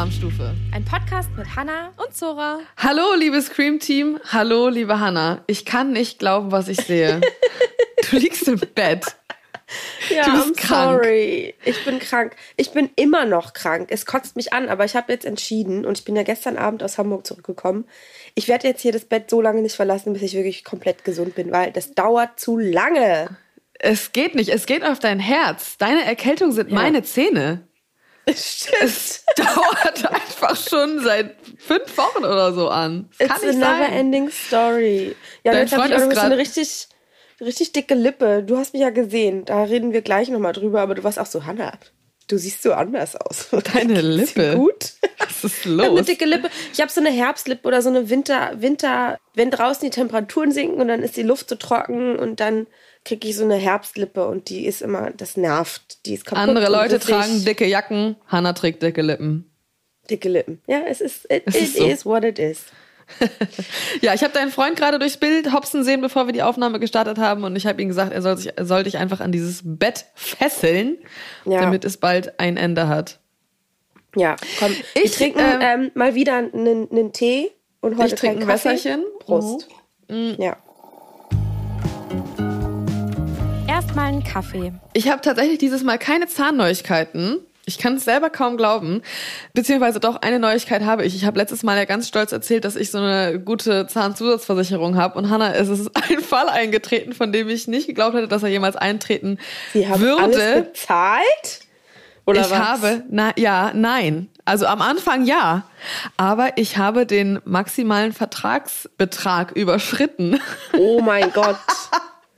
Alarmstufe. Ein Podcast mit Hanna und Zora. Hallo, liebes Scream Team. Hallo, liebe Hanna. Ich kann nicht glauben, was ich sehe. du liegst im Bett. Ja, Du bist I'm krank. sorry. Ich bin krank. Ich bin immer noch krank. Es kotzt mich an, aber ich habe jetzt entschieden und ich bin ja gestern Abend aus Hamburg zurückgekommen. Ich werde jetzt hier das Bett so lange nicht verlassen, bis ich wirklich komplett gesund bin, weil das dauert zu lange. Es geht nicht. Es geht auf dein Herz. Deine Erkältung sind meine Zähne. Stimmt. Es dauert einfach schon seit fünf Wochen oder so an. Das It's kann a nicht never sein. ending story. Ja, Dein jetzt habe ich auch so eine richtig, richtig dicke Lippe. Du hast mich ja gesehen. Da reden wir gleich nochmal drüber, aber du warst auch so, Hannah, du siehst so anders aus. Deine Lippe. Gut. Was ist Ich habe eine los? dicke Lippe. Ich habe so eine Herbstlippe oder so eine Winter, Winter, wenn draußen die Temperaturen sinken und dann ist die Luft so trocken und dann kriege ich so eine Herbstlippe und die ist immer, das nervt. Die ist kaputt. Andere Leute tragen dicke Jacken. Hanna trägt dicke Lippen. dicke Lippen. Ja, es ist, it, Es it ist so. is what it is. Ja, ich habe deinen Freund gerade durchs Bild hopsen sehen, bevor wir die Aufnahme gestartet haben. Und ich habe ihm gesagt, er soll, sich, er soll dich einfach an dieses Bett fesseln, Ja. damit es bald ein Ende hat. Ja, komm. Ich, trinken ähm, ähm, mal wieder einen, einen Tee und heute Ich trinke ein Kaffee. Wässerchen. Prost. Mhm. Ja. Erstmal einen Kaffee. Ich habe tatsächlich dieses Mal keine Zahnneuigkeiten. Ich kann es selber kaum glauben. Beziehungsweise doch eine Neuigkeit habe ich. Ich habe letztes Mal ja ganz stolz erzählt, dass ich so eine gute Zahnzusatzversicherung habe. Und Hanna, es ist ein Fall eingetreten, von dem ich nicht geglaubt hätte, dass er jemals eintreten Sie haben würde. alles bezahlt? Oder ich was? habe, na, ja, nein. Also am Anfang ja. Aber ich habe den maximalen Vertragsbetrag überschritten. Oh mein Gott.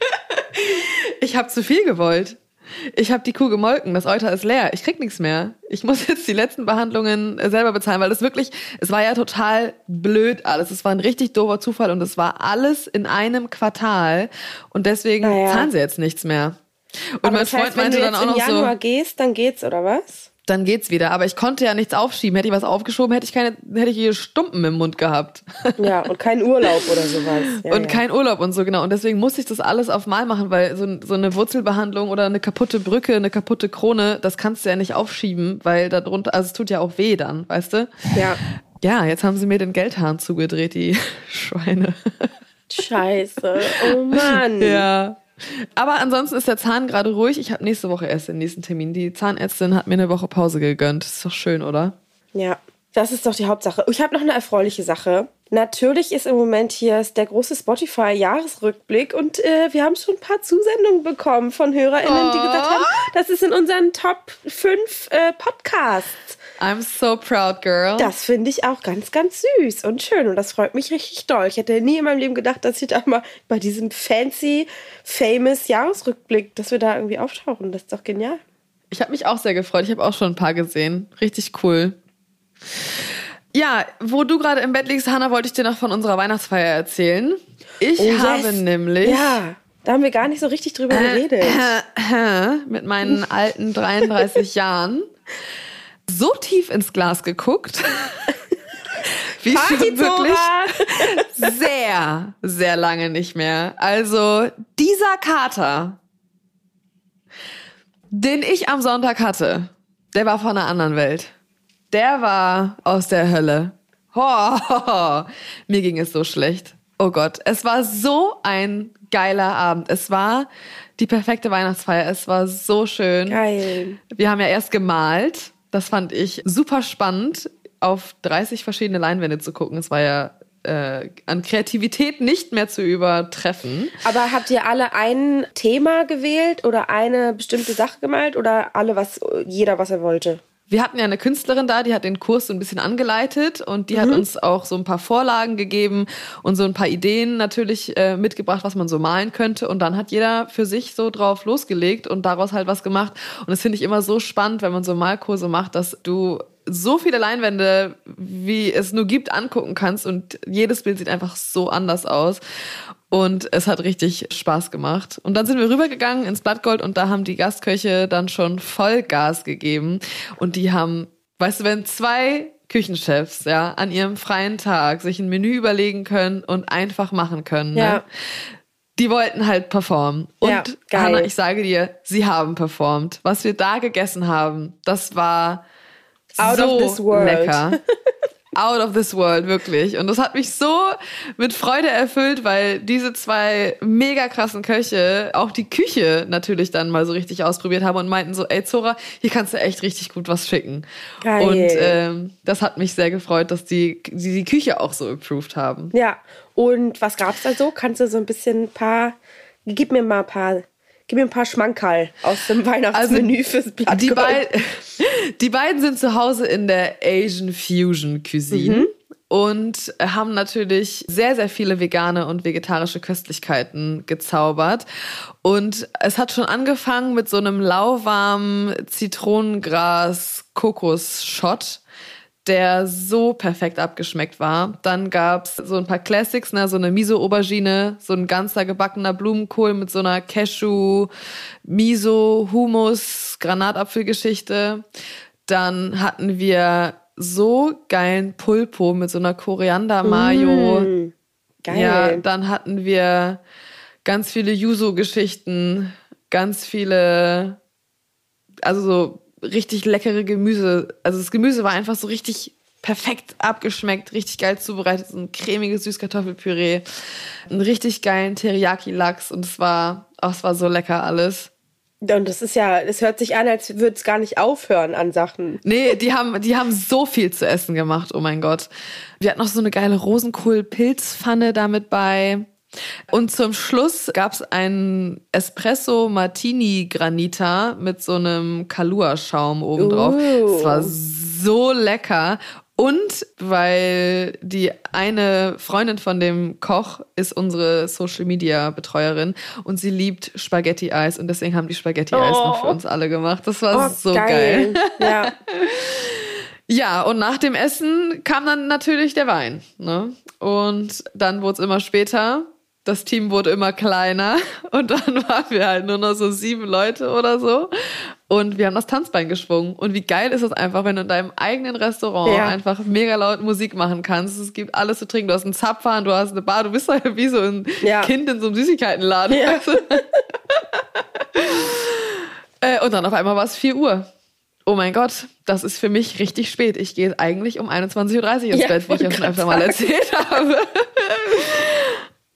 Ich habe zu viel gewollt. Ich habe die Kuh gemolken, das Euter ist leer. Ich krieg nichts mehr. Ich muss jetzt die letzten Behandlungen äh, selber bezahlen, weil das wirklich, es war ja total blöd alles. Es war ein richtig doofer Zufall und es war alles in einem Quartal und deswegen Naja. zahlen sie jetzt nichts mehr. Und Aber mein das Freund heißt, wenn meinte du dann jetzt auch im noch Januar so, gehst, dann geht's, oder was? Dann geht's wieder. Aber ich konnte ja nichts aufschieben. Hätte ich was aufgeschoben, hätte ich keine, hätte ich hier Stumpen im Mund gehabt. Ja, und kein Urlaub oder sowas. Ja, und ja. kein Urlaub und so, genau. Und deswegen musste ich das alles auf Mal machen, weil so, so eine Wurzelbehandlung oder eine kaputte Brücke, eine kaputte Krone, das kannst du ja nicht aufschieben, weil darunter, also es tut ja auch weh dann, weißt du? Ja. Ja, jetzt haben sie mir den Geldhahn zugedreht, die Schweine. Scheiße. Oh Mann. Ja. Aber ansonsten ist der Zahn gerade ruhig. Ich habe nächste Woche erst den nächsten Termin. Die Zahnärztin hat mir eine Woche Pause gegönnt. Ist doch schön, oder? Ja, das ist doch die Hauptsache. Ich habe noch eine erfreuliche Sache. Natürlich ist im Moment hier der große Spotify-Jahresrückblick und äh, wir haben schon ein paar Zusendungen bekommen von HörerInnen, die gesagt haben, das ist in unseren Top 5 äh, Podcasts. I'm so proud, girl. Das finde ich auch ganz, ganz süß und schön und das freut mich richtig doll. Ich hätte nie in meinem Leben gedacht, dass ich da mal bei diesem fancy, famous Jahresrückblick, dass wir da irgendwie auftauchen. Das ist doch genial. Ich habe mich auch sehr gefreut. Ich habe auch schon ein paar gesehen. Richtig cool. Ja, wo du gerade im Bett liegst, Hanna, wollte ich dir noch von unserer Weihnachtsfeier erzählen. Ich Oh, habe yes. nämlich Ja, da haben wir gar nicht so richtig drüber geredet. mit meinen alten 33 Jahren so tief ins Glas geguckt, wie schon wirklich sehr, sehr lange nicht mehr. Also dieser Kater, den ich am Sonntag hatte, der war von einer anderen Welt. Der war aus der Hölle. Ho. Mir ging es so schlecht. Oh Gott, es war so ein geiler Abend. Es war die perfekte Weihnachtsfeier. Es war so schön. Geil. Wir haben ja erst gemalt. Das fand ich super spannend, auf 30 verschiedene Leinwände zu gucken. Es war ja äh, an Kreativität nicht mehr zu übertreffen. Aber habt ihr alle ein Thema gewählt oder eine bestimmte Sache gemalt oder alle was, jeder was er wollte? Wir hatten ja eine Künstlerin da, die hat den Kurs so ein bisschen angeleitet und die hat uns auch so ein paar Vorlagen gegeben und so ein paar Ideen natürlich äh, mitgebracht, was man so malen könnte. Und dann hat jeder für sich so drauf losgelegt und daraus halt was gemacht. Und das finde ich immer so spannend, wenn man so Malkurse macht, dass du so viele Leinwände, wie es nur gibt, angucken kannst und jedes Bild sieht einfach so anders aus. Und es hat richtig Spaß gemacht. Und dann sind wir rübergegangen ins Blattgold und da haben die Gastköche dann schon Vollgas gegeben. Und die haben, weißt du, wenn zwei Küchenchefs, ja, an ihrem freien Tag sich ein Menü überlegen können und einfach machen können, Ja. ne? Die wollten halt performen. Und Ja. Hanna, ich sage dir, sie haben performt. Was wir da gegessen haben, das war Out so of this world. lecker. Out of this world, wirklich. Und das hat mich so mit Freude erfüllt, weil diese zwei mega krassen Köche auch die Küche natürlich dann mal so richtig ausprobiert haben und meinten so, ey Zora, hier kannst du echt richtig gut was schicken. Geil. Und ähm, das hat mich sehr gefreut, dass die, die die Küche auch so improved haben. Ja. Und was gab's da so? Kannst du so ein bisschen ein paar, gib mir mal ein paar, gib mir ein paar Schmankerl aus dem Weihnachtsmenü fürs Blatt. Also Die, beid, die beiden sind zu Hause in der Asian Fusion Cuisine. Mhm. Und haben natürlich sehr, sehr viele vegane und vegetarische Köstlichkeiten gezaubert. Und es hat schon angefangen mit so einem lauwarmen Zitronengras-Kokos-Shot der so perfekt abgeschmeckt war. Dann gab's so ein paar Classics, ne, so eine Miso-Aubergine, so ein ganzer gebackener Blumenkohl mit so einer Cashew, Miso, Hummus, Granatapfelgeschichte. Dann hatten wir so geilen Pulpo mit so einer Koriander-Mayo. Mm, geil. Ja, dann hatten wir ganz viele Yuzu-Geschichten, ganz viele, also so richtig leckere Gemüse. Also das Gemüse war einfach so richtig perfekt abgeschmeckt, richtig geil zubereitet, so ein cremiges Süßkartoffelpüree, einen richtig geilen Teriyaki-Lachs und es war, oh, es war so lecker alles. Und das ist ja, es hört sich an, als würde es gar nicht aufhören an Sachen. Nee, die haben, die haben so viel zu essen gemacht, oh mein Gott. Wir hatten noch so eine geile Rosenkohl-Pilzpfanne damit bei. Und zum Schluss gab's einen Espresso Martini Granita mit so einem Kalua-Schaum obendrauf. Uh. Es war so lecker. Und weil die eine Freundin von dem Koch ist unsere Social Media Betreuerin und sie liebt Spaghetti Eis und deswegen haben die Spaghetti Eis noch für Oh. uns alle gemacht. Das war Oh, so geil. Ja. Ja, und nach dem Essen kam dann natürlich der Wein. Ne? Und dann wurde es immer später. Das Team wurde immer kleiner und dann waren wir halt nur noch so sieben Leute oder so. Und wir haben das Tanzbein geschwungen. Und wie geil ist es einfach, wenn du in deinem eigenen Restaurant Ja. einfach mega laut Musik machen kannst. Es gibt alles zu trinken. Du hast einen Zapfhahn, du hast eine Bar, du bist halt wie so ein Ja. Kind in so einem Süßigkeitenladen. Ja. du? Äh, und dann auf einmal war es 4 Uhr. Oh mein Gott, das ist für mich richtig spät. Ich gehe eigentlich um 21.30 Uhr ins Bett, wie ich ja schon öfter mal erzählt habe.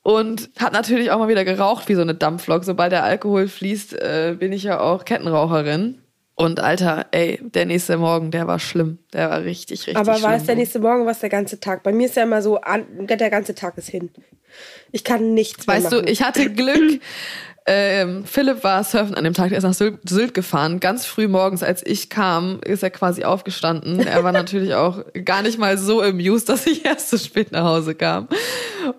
Und hat natürlich auch mal wieder geraucht wie so eine Dampflok. Sobald der Alkohol fließt, äh, bin ich ja auch Kettenraucherin. Und Alter, ey, der nächste Morgen, der war schlimm. Der war richtig, richtig Aber schlimm. war es der nächste Morgen, was der ganze Tag? Bei mir ist ja immer so, der ganze Tag ist hin. Ich kann nichts mehr Weißt du, ich hatte Glück. Ähm, Philipp war surfen an dem Tag, der ist nach Sylt, Sylt gefahren. Ganz früh morgens, als ich kam, ist er quasi aufgestanden. Er war natürlich auch gar nicht mal so amused, dass ich erst so spät nach Hause kam.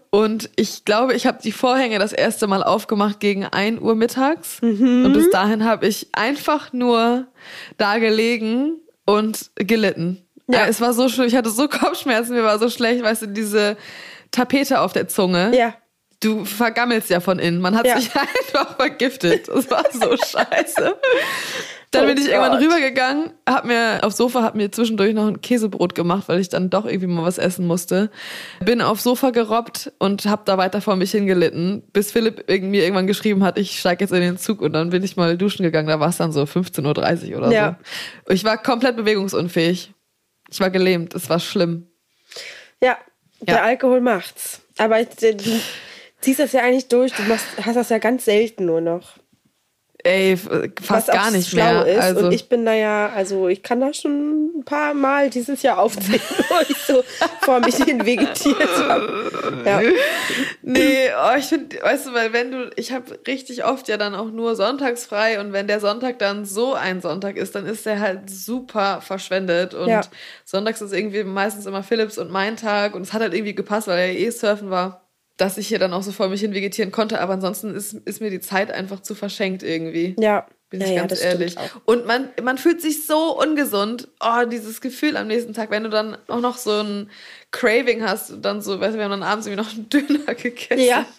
Und ich glaube, ich habe die Vorhänge das erste Mal aufgemacht gegen 1 Uhr mittags. Und bis dahin habe ich einfach nur da gelegen und gelitten. Ja. Es war so schlimm, ich hatte so Kopfschmerzen, mir war so schlecht, weißt du, diese Tapete auf der Zunge. ja. Du vergammelst ja von innen. Man hat Ja. sich einfach vergiftet. Das war so scheiße. Dann Oh bin ich irgendwann Gott. rübergegangen, hab mir aufs Sofa, hab mir zwischendurch noch ein Käsebrot gemacht, weil ich dann doch irgendwie mal was essen musste. Bin aufs Sofa gerobbt und hab da weiter vor mich hingelitten, bis Philipp irgendwie mir irgendwann geschrieben hat, ich steig jetzt in den Zug und dann bin ich mal duschen gegangen. Da war es dann so 15.30 Uhr oder Ja. so. Ich war komplett bewegungsunfähig. Ich war gelähmt. Es war schlimm. Ja, der Ja. Alkohol macht's. Aber ich- ziehst das ja eigentlich durch. Du machst, hast das ja ganz selten nur noch. Ey, fast gar nicht schlau mehr. ist. also Und ich bin da ja, also ich kann da schon ein paar Mal dieses Jahr aufzählen, wo ich so vor mich hin vegetiert habe. Ja. Nee, oh, ich finde, weißt du, weil wenn du, ich habe richtig oft ja dann auch nur sonntags frei und wenn der Sonntag dann so ein Sonntag ist, dann ist der halt super verschwendet und Ja. sonntags ist irgendwie meistens immer Philips und mein Tag und es hat halt irgendwie gepasst, weil er eh surfen war, dass ich hier dann auch so vor mich hin vegetieren konnte, aber ansonsten ist, ist mir die Zeit einfach zu verschenkt irgendwie. Ja. Bin ja, ich ganz ehrlich. auch. Und man, man fühlt sich so ungesund. Oh, dieses Gefühl am nächsten Tag, wenn du dann auch noch so ein Craving hast und dann so, weißt du, wir haben dann abends irgendwie noch einen Döner gegessen. Ja.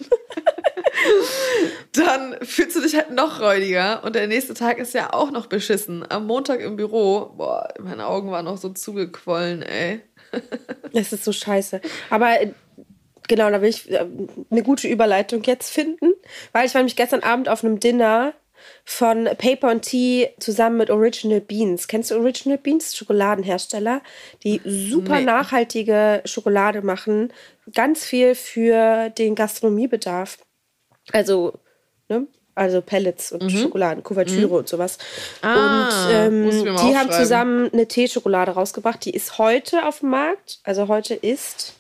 Dann fühlst du dich halt noch räudiger und der nächste Tag ist ja auch noch beschissen. Am Montag im Büro, boah, meine Augen waren noch so zugequollen, ey. Das ist so scheiße. Aber genau, da will ich äh, eine gute Überleitung jetzt finden, weil ich war nämlich gestern Abend auf einem Dinner von Paper and Tea zusammen mit Original Beans. Kennst du Original Beans? Schokoladenhersteller, die super Nee. nachhaltige Schokolade machen. Ganz viel für den Gastronomiebedarf. Also, ne? Also Pellets und Schokoladen, Kuvertüre und sowas. Mhm. Ah, und ähm, die haben zusammen eine Teeschokolade rausgebracht. Die ist heute auf dem Markt. Also heute ist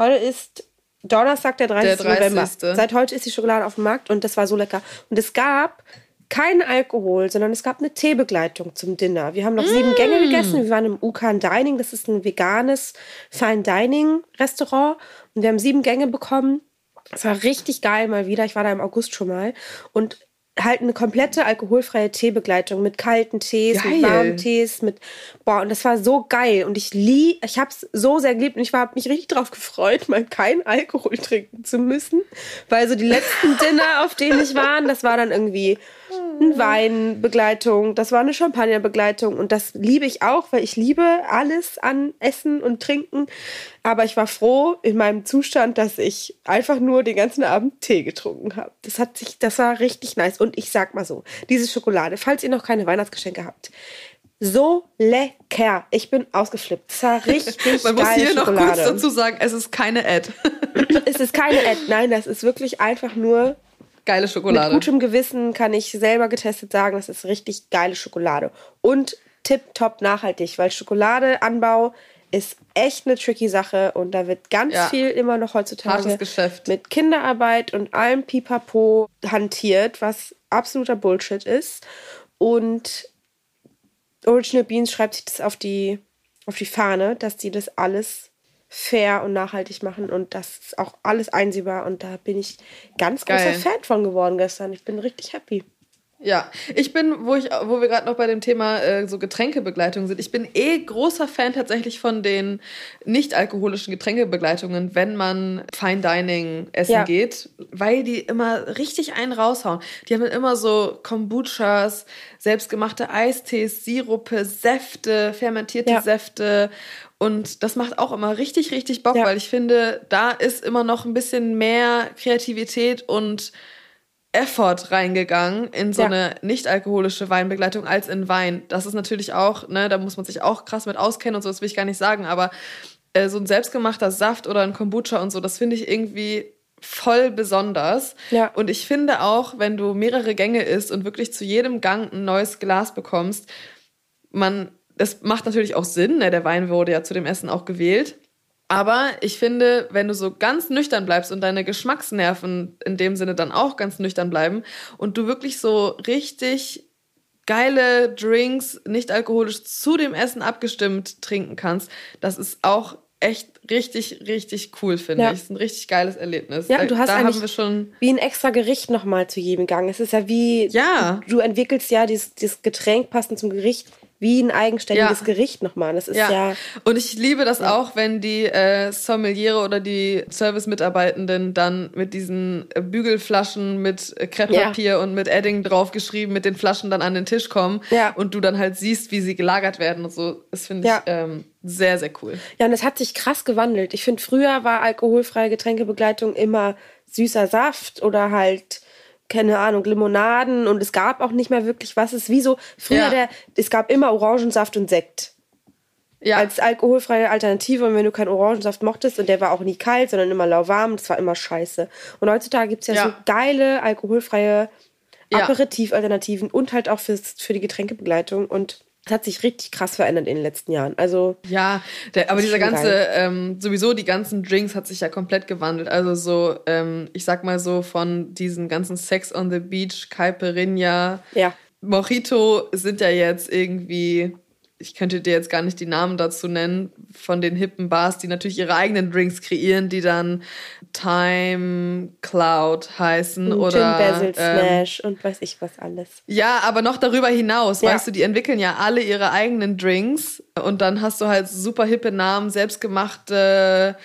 Heute ist Donnerstag, der 30. Der 30.. November. Seit heute ist die Schokolade auf dem Markt und das war so lecker. Und es gab keinen Alkohol, sondern es gab eine Teebegleitung zum Dinner. Wir haben noch sieben Gänge gegessen. Wir waren im Ukan Dining. Das ist ein veganes Fine Dining Restaurant. Und wir haben sieben Gänge bekommen. Es war richtig geil mal wieder. Ich war da im August schon mal. Und halt eine komplette alkoholfreie Teebegleitung mit kalten Tees, mit Geil. warmen Tees, mit boah, und das war so geil und ich lieb, ich hab's so sehr geliebt und ich habe mich richtig drauf gefreut, mal keinen Alkohol trinken zu müssen, weil so die letzten Dinner, auf denen ich war, das war dann irgendwie eine Weinbegleitung, das war eine Champagnerbegleitung und das liebe ich auch, weil ich liebe alles an Essen und Trinken, aber ich war froh in meinem Zustand, dass ich einfach nur den ganzen Abend Tee getrunken habe. Das hat sich, das war richtig nice und ich sag mal so, diese Schokolade, falls ihr noch keine Weihnachtsgeschenke habt, so lecker. Ich bin ausgeflippt. Das war richtig Man muss hier noch kurz Schokolade. dazu sagen, es ist keine Ad. Es ist keine Ad, nein, das ist wirklich einfach nur Geile mit Schokolade. gutem Gewissen kann ich selber getestet sagen, das ist richtig geile Schokolade. Und tipptopp nachhaltig, weil Schokoladeanbau ist echt eine tricky Sache und da wird ganz Ja. viel immer noch heutzutage mit Kinderarbeit und allem Pipapo hantiert, was absoluter Bullshit ist. Und Original Beans schreibt sich das auf die, auf die Fahne, dass die das alles fair und nachhaltig machen und das ist auch alles einsehbar und da bin ich ganz Geil. großer Fan von geworden gestern. Ich bin richtig happy. Ja, ich bin, wo ich, wo wir gerade noch bei dem Thema äh, so Getränkebegleitung sind, ich bin eh großer Fan tatsächlich von den nicht-alkoholischen Getränkebegleitungen, wenn man Fine Dining essen Ja. geht, weil die immer richtig einen raushauen. Die haben immer so Kombuchas, selbstgemachte Eistees, Sirupe, Säfte, fermentierte Ja. Säfte und das macht auch immer richtig, richtig Bock, Ja. weil ich finde, da ist immer noch ein bisschen mehr Kreativität und Effort reingegangen in so Ja. eine nicht-alkoholische Weinbegleitung als in Wein. Das ist natürlich auch, ne, da muss man sich auch krass mit auskennen und so, das will ich gar nicht sagen, aber äh, so ein selbstgemachter Saft oder ein Kombucha und so, das finde ich irgendwie voll besonders. Ja. Und ich finde auch, wenn du mehrere Gänge isst und wirklich zu jedem Gang ein neues Glas bekommst, man, das macht natürlich auch Sinn, ne? der Wein wurde ja zu dem Essen auch gewählt. Aber ich finde, wenn du so ganz nüchtern bleibst und deine Geschmacksnerven in dem Sinne dann auch ganz nüchtern bleiben und du wirklich so richtig geile Drinks, nicht alkoholisch zu dem Essen abgestimmt trinken kannst, das ist auch echt richtig, richtig cool, finde Ja. ich. Ist ein richtig geiles Erlebnis. Ja, du hast da haben wir schon. wie ein extra Gericht nochmal zu jedem Gang. Es ist ja wie, Ja. du entwickelst ja dieses, dieses Getränk passend zum Gericht wie ein eigenständiges Ja. Gericht nochmal. Das ist ja, Ja. und ich liebe das auch, wenn die äh, Sommeliere oder die Service-Mitarbeitenden dann mit diesen äh, Bügelflaschen mit äh, Krepppapier und mit Edding draufgeschrieben, mit den Flaschen dann an den Tisch kommen Ja. und du dann halt siehst, wie sie gelagert werden und so. Das finde ich Ja. ähm, sehr, sehr cool. Ja, und es hat sich krass gewandelt. Ich finde, früher war alkoholfreie Getränkebegleitung immer süßer Saft oder halt, keine Ahnung, Limonaden und es gab auch nicht mehr wirklich was. Es ist wie so, früher Ja. der, es gab immer Orangensaft und Sekt. Ja, Als alkoholfreie Alternative und wenn du keinen Orangensaft mochtest und der war auch nie kalt, sondern immer lauwarm, das war immer scheiße. Und heutzutage gibt es ja, Ja. so geile alkoholfreie Ja. Aperitiv-Alternativen und halt auch fürs, für die Getränkebegleitung und es hat sich richtig krass verändert in den letzten Jahren. Also Ja, der, aber Das dieser ganze, ähm, sowieso die ganzen Drinks hat sich ja komplett gewandelt. Also so, ähm, ich sag mal so von diesen ganzen Sex on the Beach, Caipirinha, ja, Mojito sind ja jetzt irgendwie, ich könnte dir jetzt gar nicht die Namen dazu nennen, von den hippen Bars, die natürlich ihre eigenen Drinks kreieren, die dann Time Cloud heißen Gin oder Basil ähm, Smash und weiß ich was alles. ja, aber noch darüber hinaus, Ja. weißt du, die entwickeln ja alle ihre eigenen Drinks und dann hast du halt super hippe Namen, selbstgemachte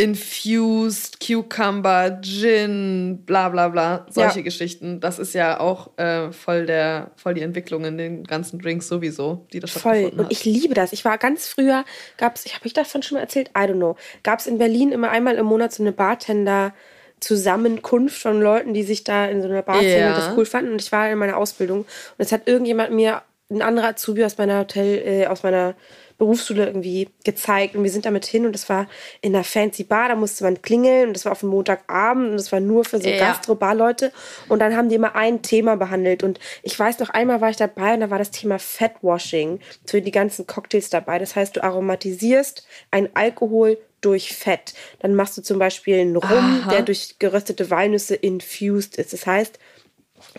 Infused, Cucumber, Gin, bla bla bla, solche Ja. Geschichten. Das ist ja auch äh, voll der, voll die Entwicklung in den ganzen Drinks sowieso, die da Voll. Und hat. ich liebe das. Ich war ganz früher, gab's, ich habe ich davon schon mal erzählt, I don't know, gab es in Berlin immer einmal im Monat so eine Bartender Zusammenkunft von Leuten, die sich da in so einer Bar und das cool fanden. Und ich war in meiner Ausbildung und es hat irgendjemand mir, ein anderer Azubi aus meiner Hotel, äh, aus meiner Berufsschule irgendwie gezeigt und wir sind damit hin und das war in einer fancy Bar, da musste man klingeln und das war auf dem Montagabend und das war nur für so Ja. Gastro-Bar-Leute und dann haben die immer ein Thema behandelt und ich weiß noch, einmal war ich dabei und da war das Thema Fatwashing für die ganzen Cocktails dabei. Das heißt, du aromatisierst ein Alkohol durch Fett. Dann machst du zum Beispiel einen Rum, Aha. der durch geröstete Walnüsse infused ist. Das heißt,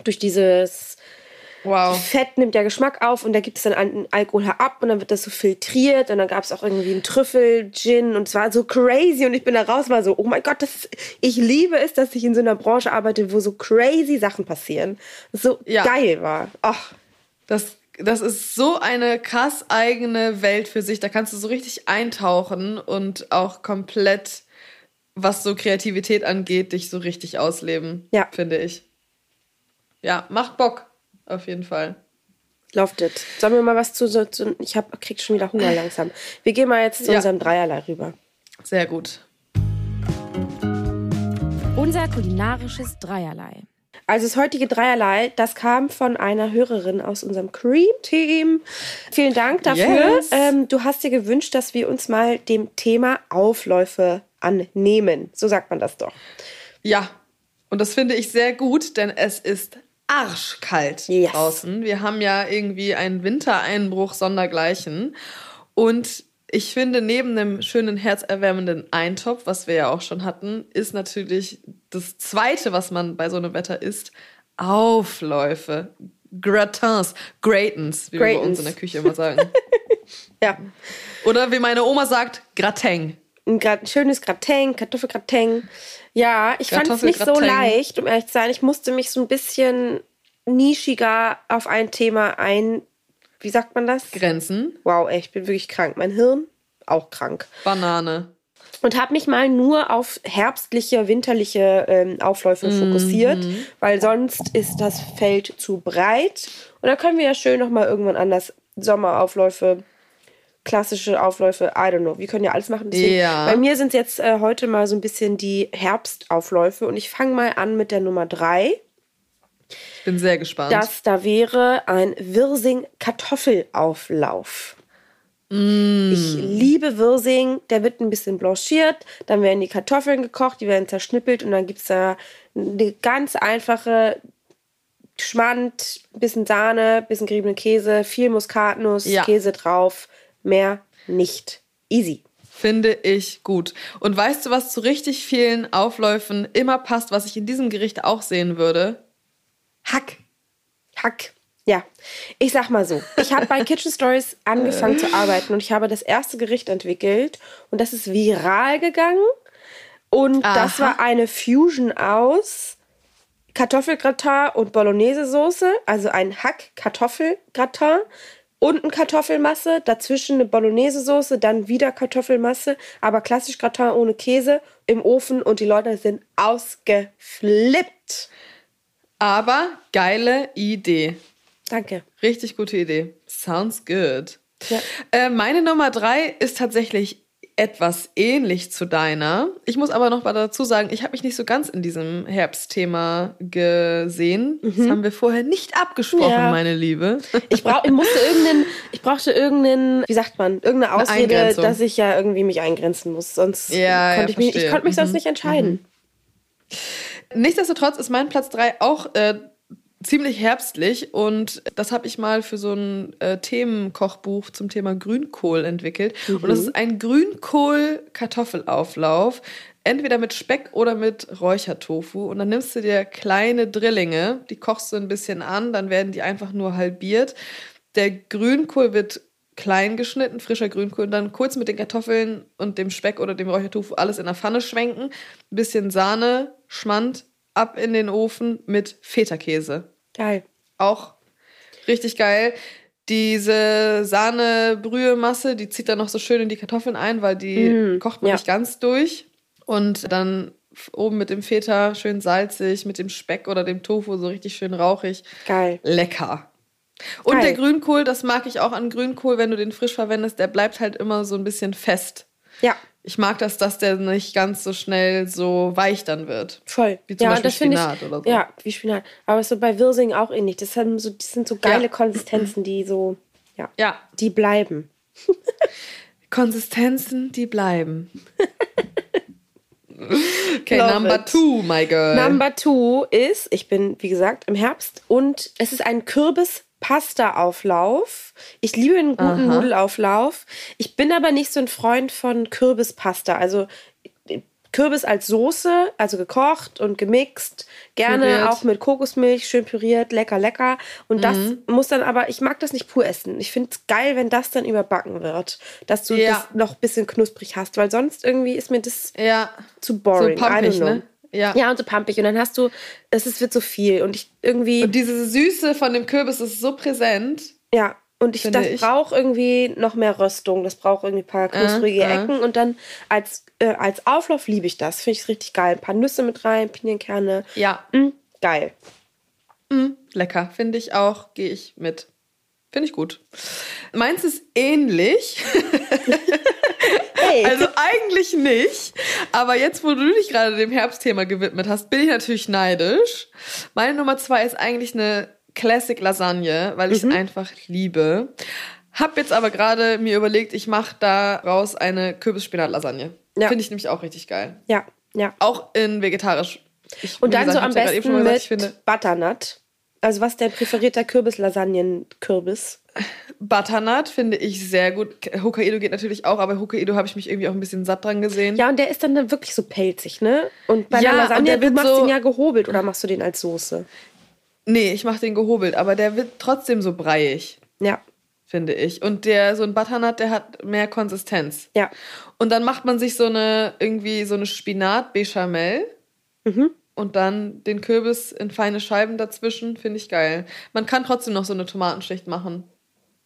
durch dieses Wow. Fett nimmt der Geschmack auf und da gibt es dann einen Alkohol herab und dann wird das so filtriert und dann gab es auch irgendwie einen Trüffel, Gin und es war so crazy und ich bin da raus war so, oh mein Gott, das ist, ich liebe es, dass ich in so einer Branche arbeite, wo so crazy Sachen passieren. So Ja. geil war. Ach, Das, das ist so eine krass eigene Welt für sich. Da kannst du so richtig eintauchen und auch komplett, was so Kreativität angeht, dich so richtig ausleben, Ja. finde ich. Ja, macht Bock, auf jeden Fall. läuft it. Sollen wir mal was zu, zu ich hab, krieg schon wieder Hunger langsam. Wir gehen mal jetzt zu Ja. unserem Dreierlei rüber. Sehr gut. Unser kulinarisches Dreierlei. Also das heutige Dreierlei, das kam von einer Hörerin aus unserem Cream-Team. Vielen Dank dafür. Yes. Ähm, du hast dir gewünscht, dass wir uns mal dem Thema Aufläufe annehmen. So sagt man das doch. Ja, und das finde ich sehr gut, denn es ist arschkalt Yes. draußen. Wir haben ja irgendwie einen Wintereinbruch sondergleichen. Und ich finde, neben dem schönen herzerwärmenden Eintopf, was wir ja auch schon hatten, ist natürlich das Zweite, was man bei so einem Wetter isst, Aufläufe. Gratins, Gratins, wie wir bei Gratins. uns in der Küche immer sagen. Ja. Oder wie meine Oma sagt, Gratin. Ein, ein schönes Gratin, Kartoffelgratin. Ja, ich fand es nicht so leicht, um ehrlich zu sein. Ich musste mich so ein bisschen nischiger auf ein Thema ein. Wie sagt man das? Grenzen, Wow, ey, ich bin wirklich krank. Mein Hirn auch krank. Banane. und habe mich mal nur auf herbstliche, winterliche ähm, Aufläufe fokussiert, weil sonst ist das Feld zu breit. Und dann können wir ja schön noch mal irgendwann anders Sommeraufläufe, klassische Aufläufe, I don't know. Wir können ja alles machen. Deswegen, Ja. Bei mir sind jetzt äh, heute mal so ein bisschen die Herbstaufläufe und ich fange mal an mit der Nummer drei. Ich bin sehr gespannt. Das da wäre ein Wirsing-Kartoffelauflauf. Ich liebe Wirsing. Der wird ein bisschen blanchiert. Dann werden die Kartoffeln gekocht, die werden zerschnippelt und dann gibt es da eine ganz einfache Schmand, bisschen Sahne, bisschen geriebenen Käse, viel Muskatnuss, Ja. Käse drauf. Mehr nicht. Easy. Finde ich gut. Und weißt du, was zu richtig vielen Aufläufen immer passt, was ich in diesem Gericht auch sehen würde? Hack. Hack. Ja, ich sag mal so. Ich habe bei Kitchen Stories angefangen zu arbeiten und ich habe das erste Gericht entwickelt und das ist viral gegangen. Und das Aha. war eine Fusion aus Kartoffelgratin und Bolognese-Soße, also ein Hack-Kartoffelgratin und eine Kartoffelmasse, dazwischen eine Bolognese-Soße, dann wieder Kartoffelmasse, aber klassisch Gratin ohne Käse im Ofen und die Leute sind ausgeflippt. Aber geile Idee. Danke. Richtig gute Idee. Sounds good. Ja. Äh, meine Nummer drei ist tatsächlich etwas ähnlich zu deiner. Ich muss aber noch mal dazu sagen, ich habe mich nicht so ganz in diesem Herbstthema gesehen. Das haben wir vorher nicht abgesprochen, Mhm. Ja. meine Liebe. Ich, brauch, ich musste irgendeinen, ich brauchte irgendeinen, wie sagt man, irgendeine Eine Ausrede, dass ich ja irgendwie mich eingrenzen muss. Sonst Ja, konnte ja, ich mich, ich konnte mich sonst Mhm. nicht entscheiden. Nichtsdestotrotz ist mein Platz 3 auch äh, ziemlich herbstlich und das habe ich mal für so ein äh, Themenkochbuch zum Thema Grünkohl entwickelt. Und das ist ein Grünkohl-Kartoffelauflauf, entweder mit Speck oder mit Räuchertofu. Und dann nimmst du dir kleine Drillinge, die kochst du ein bisschen an, dann werden die einfach nur halbiert. Der Grünkohl wird klein geschnitten, frischer Grünkohl, und dann kurz mit den Kartoffeln und dem Speck oder dem Räuchertofu alles in der Pfanne schwenken, ein bisschen Sahne, Schmand, ab in den Ofen mit Feta-Käse. Geil. Auch richtig geil. Diese Sahne-Brühemasse, die zieht dann noch so schön in die Kartoffeln ein, weil die kocht man ja. nicht ganz durch. Und dann oben mit dem Feta schön salzig, mit dem Speck oder dem Tofu so richtig schön rauchig. Geil. Lecker. Und Geil. der Grünkohl, das mag ich auch an Grünkohl, wenn du den frisch verwendest, der bleibt halt immer so ein bisschen fest. Ja, Ich mag das, dass der nicht ganz so schnell so weich dann wird. voll. Wie zum ja, Beispiel Spinat ich, oder so. Ja, wie Spinat. Aber ist so bei Wirsing auch ähnlich. Das, haben so, das sind so geile Ja. Konsistenzen, die so, ja, Ja. die bleiben. Konsistenzen, die bleiben. okay, Love number it. two, my girl. Number two ist, ich bin, wie gesagt, im Herbst und es ist ein Kürbis-Pasta-Auflauf. Ich liebe einen guten Aha. Nudelauflauf. Ich bin aber nicht so ein Freund von Kürbispasta. Also Kürbis als Soße, also gekocht und gemixt. Gerne Püriert. auch mit Kokosmilch, schön püriert, lecker, lecker. Und das Mhm. muss dann aber, ich mag das nicht pur essen. Ich finde es geil, wenn das dann überbacken wird. Dass du Ja. das noch ein bisschen knusprig hast, weil sonst irgendwie ist mir das ja. zu boring. So pumpig, I don't know. ne? Ja. Ja, und so pumpig. Und dann hast du, es ist, wird so viel. Und ich irgendwie, Und diese Süße von dem Kürbis ist so präsent. ja, und ich, das braucht irgendwie noch mehr Röstung. Das braucht irgendwie ein paar knusprige äh. Ecken. Und dann als, äh, als Auflauf liebe ich das. Finde ich richtig geil. Ein paar Nüsse mit rein, Pinienkerne. Ja. Mm, geil. Mm, lecker. Finde ich auch. Gehe ich mit. Finde ich gut. Meins ist ähnlich. Hey, Also eigentlich nicht. Aber jetzt, wo du dich gerade dem Herbstthema gewidmet hast, bin ich natürlich neidisch. Meine Nummer zwei ist eigentlich eine Classic Lasagne, weil ich es einfach liebe. Hab jetzt aber gerade mir überlegt, ich mache daraus eine Kürbisspinat-Lasagne. Ja. Finde ich nämlich auch richtig geil. ja, ja. Auch in vegetarisch. Ich, Und dann so am besten mit gesagt, ich finde Butternut. Also was ist dein präferierter Kürbis-Lasagnen-Kürbis? Butternut finde ich sehr gut. Hokkaido geht natürlich auch, aber Hokkaido habe ich mich irgendwie auch ein bisschen satt dran gesehen. Ja, und der ist dann, dann wirklich so pelzig, ne? Und bei Ja, der Lasagne, der du wird machst so- den ja gehobelt oder machst du den als Soße? Nee, ich mache den gehobelt, aber der wird trotzdem so breiig. Ja, finde ich. Und der, so ein Butternut, der hat mehr Konsistenz. ja. Und dann macht man sich so eine, irgendwie so eine Spinat-Bechamel Mhm. Und dann den Kürbis in feine Scheiben dazwischen, finde ich geil. Man kann trotzdem noch so eine Tomatenschicht machen,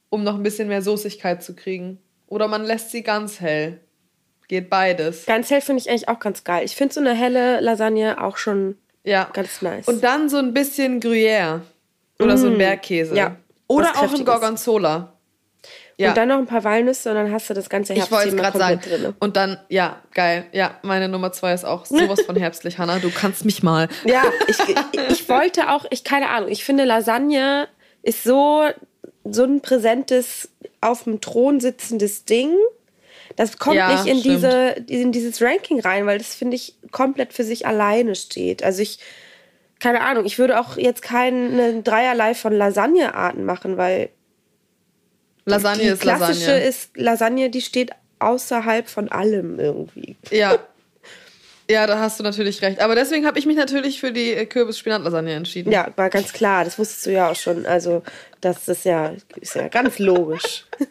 um noch ein bisschen mehr Soßigkeit zu kriegen. Oder man lässt sie ganz hell. Geht beides. Ganz hell finde ich eigentlich auch ganz geil. Ich finde so eine helle Lasagne auch schon Ja. ganz nice. Und dann so ein bisschen Gruyère. Oder so ein Bergkäse. Mm. Ja. Oder auch ein. Gorgonzola. Ja. Und dann noch ein paar Walnüsse und dann hast du das ganze Ich wollte Herbstthema gerade sagen. drin. Und dann, ja, geil. Ja, meine Nummer zwei ist auch sowas von herbstlich, Hanna. Du kannst mich mal. Ja, ich, ich wollte auch, ich keine Ahnung, ich finde Lasagne ist so, so ein präsentes, auf dem Thron sitzendes Ding. Das kommt Ja, nicht in, stimmt. diese, in dieses Ranking rein, weil das, finde ich, komplett für sich alleine steht. Also ich, keine Ahnung, ich würde auch jetzt keine Dreierlei von Lasagnearten machen, weil Lasagne die ist klassische Lasagne. ist Lasagne, die steht außerhalb von allem irgendwie. Ja. Ja, da hast du natürlich recht. Aber deswegen habe ich mich natürlich für die äh, Kürbis-Spinat-Lasagne entschieden. Ja, war ganz klar, das wusstest du ja auch schon. Also, das ist ja, ist ja ganz logisch.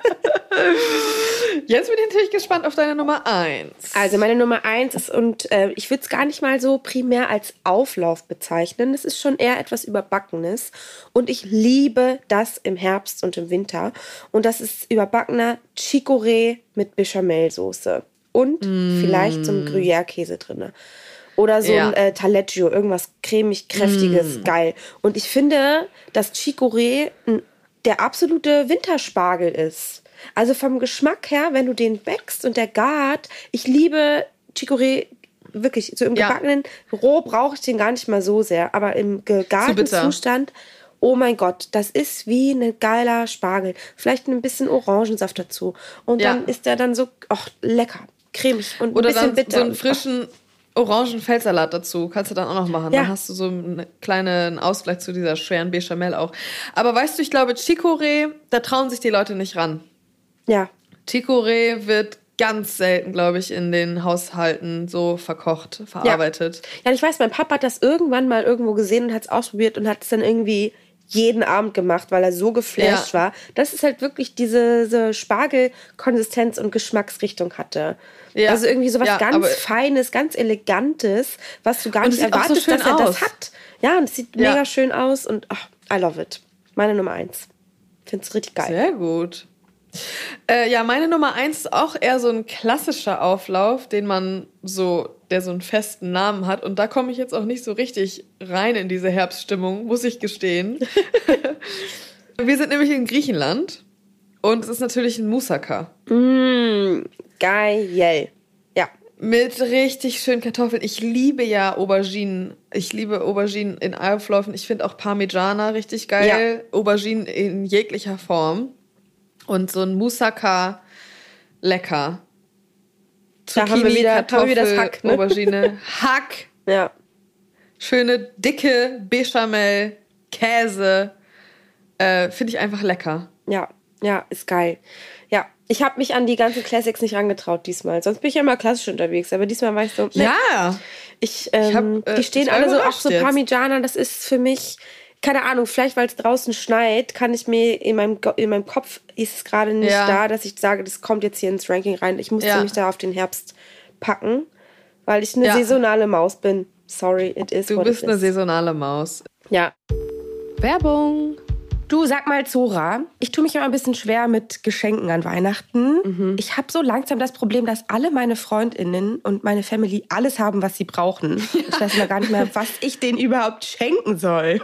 Jetzt bin ich natürlich gespannt auf deine Nummer eins. Also meine Nummer eins ist, und äh, ich würde es gar nicht mal so primär als Auflauf bezeichnen. Es ist schon eher etwas Überbackenes. Und ich liebe das im Herbst und im Winter. Und das ist überbackener Chicorée mit Bechamelsoße. Und vielleicht so ein Gruyère-Käse drin. Oder so Ja. ein äh, Taleggio, irgendwas cremig, kräftiges, geil. Und ich finde, dass Chicorée der absolute Winterspargel ist. Also vom Geschmack her, wenn du den backst und der gart, ich liebe Chicorée wirklich, so im Ja. gebackenen, roh brauche ich den gar nicht mal so sehr, aber im gegarten. Zustand, oh mein Gott, das ist wie ein geiler Spargel. Vielleicht ein bisschen Orangensaft dazu. Und Ja. dann ist der dann so, ach, lecker, cremig und ein Oder bisschen dann bitter. so einen frischen orangen Feldsalat dazu. Kannst du dann auch noch machen. Ja. Dann hast du so einen kleinen Ausgleich zu dieser schweren Bechamel auch. Aber weißt du, ich glaube, Chicorée, da trauen sich die Leute nicht ran. Ja, Chicorée wird ganz selten, glaube ich, in den Haushalten so verkocht, verarbeitet. Ja, und ich weiß, mein Papa hat das irgendwann mal irgendwo gesehen und hat es ausprobiert und hat es dann irgendwie jeden Abend gemacht, weil er so geflasht Ja. war. Das ist halt wirklich diese, diese Spargelkonsistenz und Geschmacksrichtung hatte. Ja. Also irgendwie sowas Ja, ganz Feines, ganz Elegantes, was du gar nicht es so erwartest, schön dass er das aus. hat. Ja, und es sieht mega schön aus und ach, I love it. Meine Nummer eins. Find's richtig geil. Sehr gut. Äh, ja, meine Nummer eins ist auch eher so ein klassischer Auflauf, den man so, der so einen festen Namen hat. Und da komme ich jetzt auch nicht so richtig rein in diese Herbststimmung, muss ich gestehen. Wir sind nämlich in Griechenland Und es ist natürlich ein Moussaka. Mm, geil. Ja. Mit richtig schönen Kartoffeln. Ich liebe ja Auberginen. Ich liebe Auberginen in Aufläufen. Ich finde auch Parmigiana richtig geil. Ja. Auberginen in jeglicher Form. Und so ein Moussaka lecker. Zucchini, da haben wir wieder, Kartoffel, wir das Hack, ne? Aubergine, Hack. Ja. Schöne, dicke Bechamel, Käse. Äh, Finde ich einfach lecker. Ja, ja, ist geil. Ja, ich habe mich an die ganzen Classics nicht angetraut diesmal. Sonst bin ich ja immer klassisch unterwegs, aber diesmal war ich so. Ne. Ja. Ich, ähm, ich hab, äh, die stehen alle so, auch so Parmigiana, das ist für mich, keine Ahnung, vielleicht weil es draußen schneit, kann ich mir in meinem, in meinem Kopf ist es gerade nicht ja. da, dass ich sage, das kommt jetzt hier ins Ranking rein. Ich musste ja. mich da auf den Herbst packen, weil ich eine ja. saisonale Maus bin. Sorry, it is. Du bist eine saisonale Maus. Ja. Werbung. Du sag mal, Zora, ich tue mich immer ein bisschen schwer mit Geschenken an Weihnachten. Mhm. Ich habe so langsam das Problem, dass alle meine Freundinnen und meine Family alles haben, was sie brauchen. Ja. Ich weiß mal gar nicht mehr, was ich denen überhaupt schenken soll.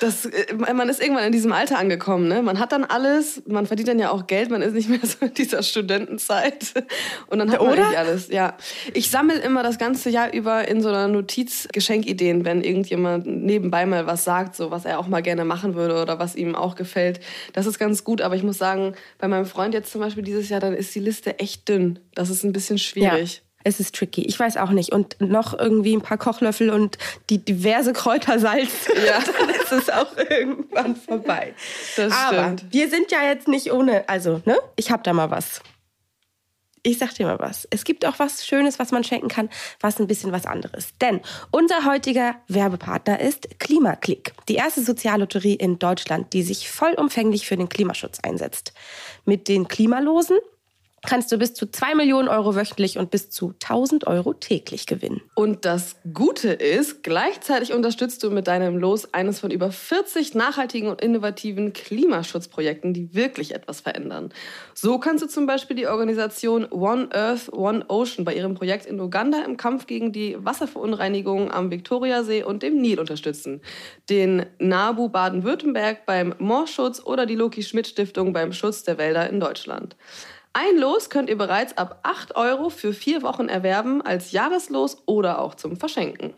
Das, äh, man ist irgendwann in diesem Alter angekommen, ne? Man hat dann alles, man verdient dann ja auch Geld, man ist nicht mehr so in dieser Studentenzeit. Und dann hat man Oder? alles, ja. Ich sammle immer das ganze Jahr über in so einer Notiz Geschenkideen, wenn irgendjemand nebenbei mal was sagt, so was er auch mal gerne machen würde oder was ihm auch gefällt. Das ist ganz gut, aber ich muss sagen, bei meinem Freund jetzt zum Beispiel dieses Jahr, dann ist die Liste echt dünn. Das ist ein bisschen schwierig. Ja. Es ist tricky. Ich weiß auch nicht. Und noch irgendwie ein paar Kochlöffel und die diverse Kräutersalz. Ja. dann ist es auch irgendwann vorbei. Das Aber stimmt. wir sind ja jetzt nicht ohne. Also, ne? Ich hab da mal was. Ich sag dir mal was. Es gibt auch was Schönes, was man schenken kann, was ein bisschen was anderes. Denn unser heutiger Werbepartner ist Klimaklick, die erste Soziallotterie in Deutschland, die sich vollumfänglich für den Klimaschutz einsetzt. Mit den Klimalosen kannst du bis zu 2 Millionen Euro wöchentlich und bis zu 1000 Euro täglich gewinnen. Und das Gute ist, gleichzeitig unterstützt du mit deinem Los eines von über 40 nachhaltigen und innovativen Klimaschutzprojekten, die wirklich etwas verändern. So kannst du zum Beispiel die Organisation One Earth, One Ocean bei ihrem Projekt in Uganda im Kampf gegen die Wasserverunreinigung am Viktoriasee und dem Nil unterstützen, den NABU Baden-Württemberg beim Moorschutz oder die Loki Schmidt Stiftung beim Schutz der Wälder in Deutschland. Ein Los könnt ihr bereits ab 8 Euro für vier Wochen erwerben als Jahreslos oder auch zum Verschenken.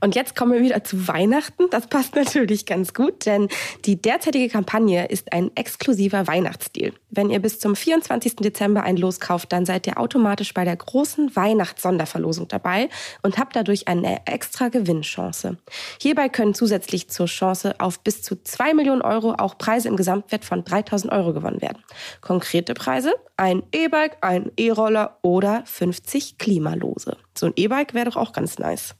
Und jetzt kommen wir wieder zu Weihnachten. Das passt natürlich ganz gut, denn die derzeitige Kampagne ist ein exklusiver Weihnachtsdeal. Wenn ihr bis zum 24. Dezember ein Los kauft, dann seid ihr automatisch bei der großen Weihnachtssonderverlosung dabei und habt dadurch eine extra Gewinnchance. Hierbei können zusätzlich zur Chance auf bis zu 2 Millionen Euro auch Preise im Gesamtwert von 3000 Euro gewonnen werden. Konkrete Preise? Ein E-Bike, ein E-Roller oder 50 Klimalose. So ein E-Bike wäre doch auch ganz nice.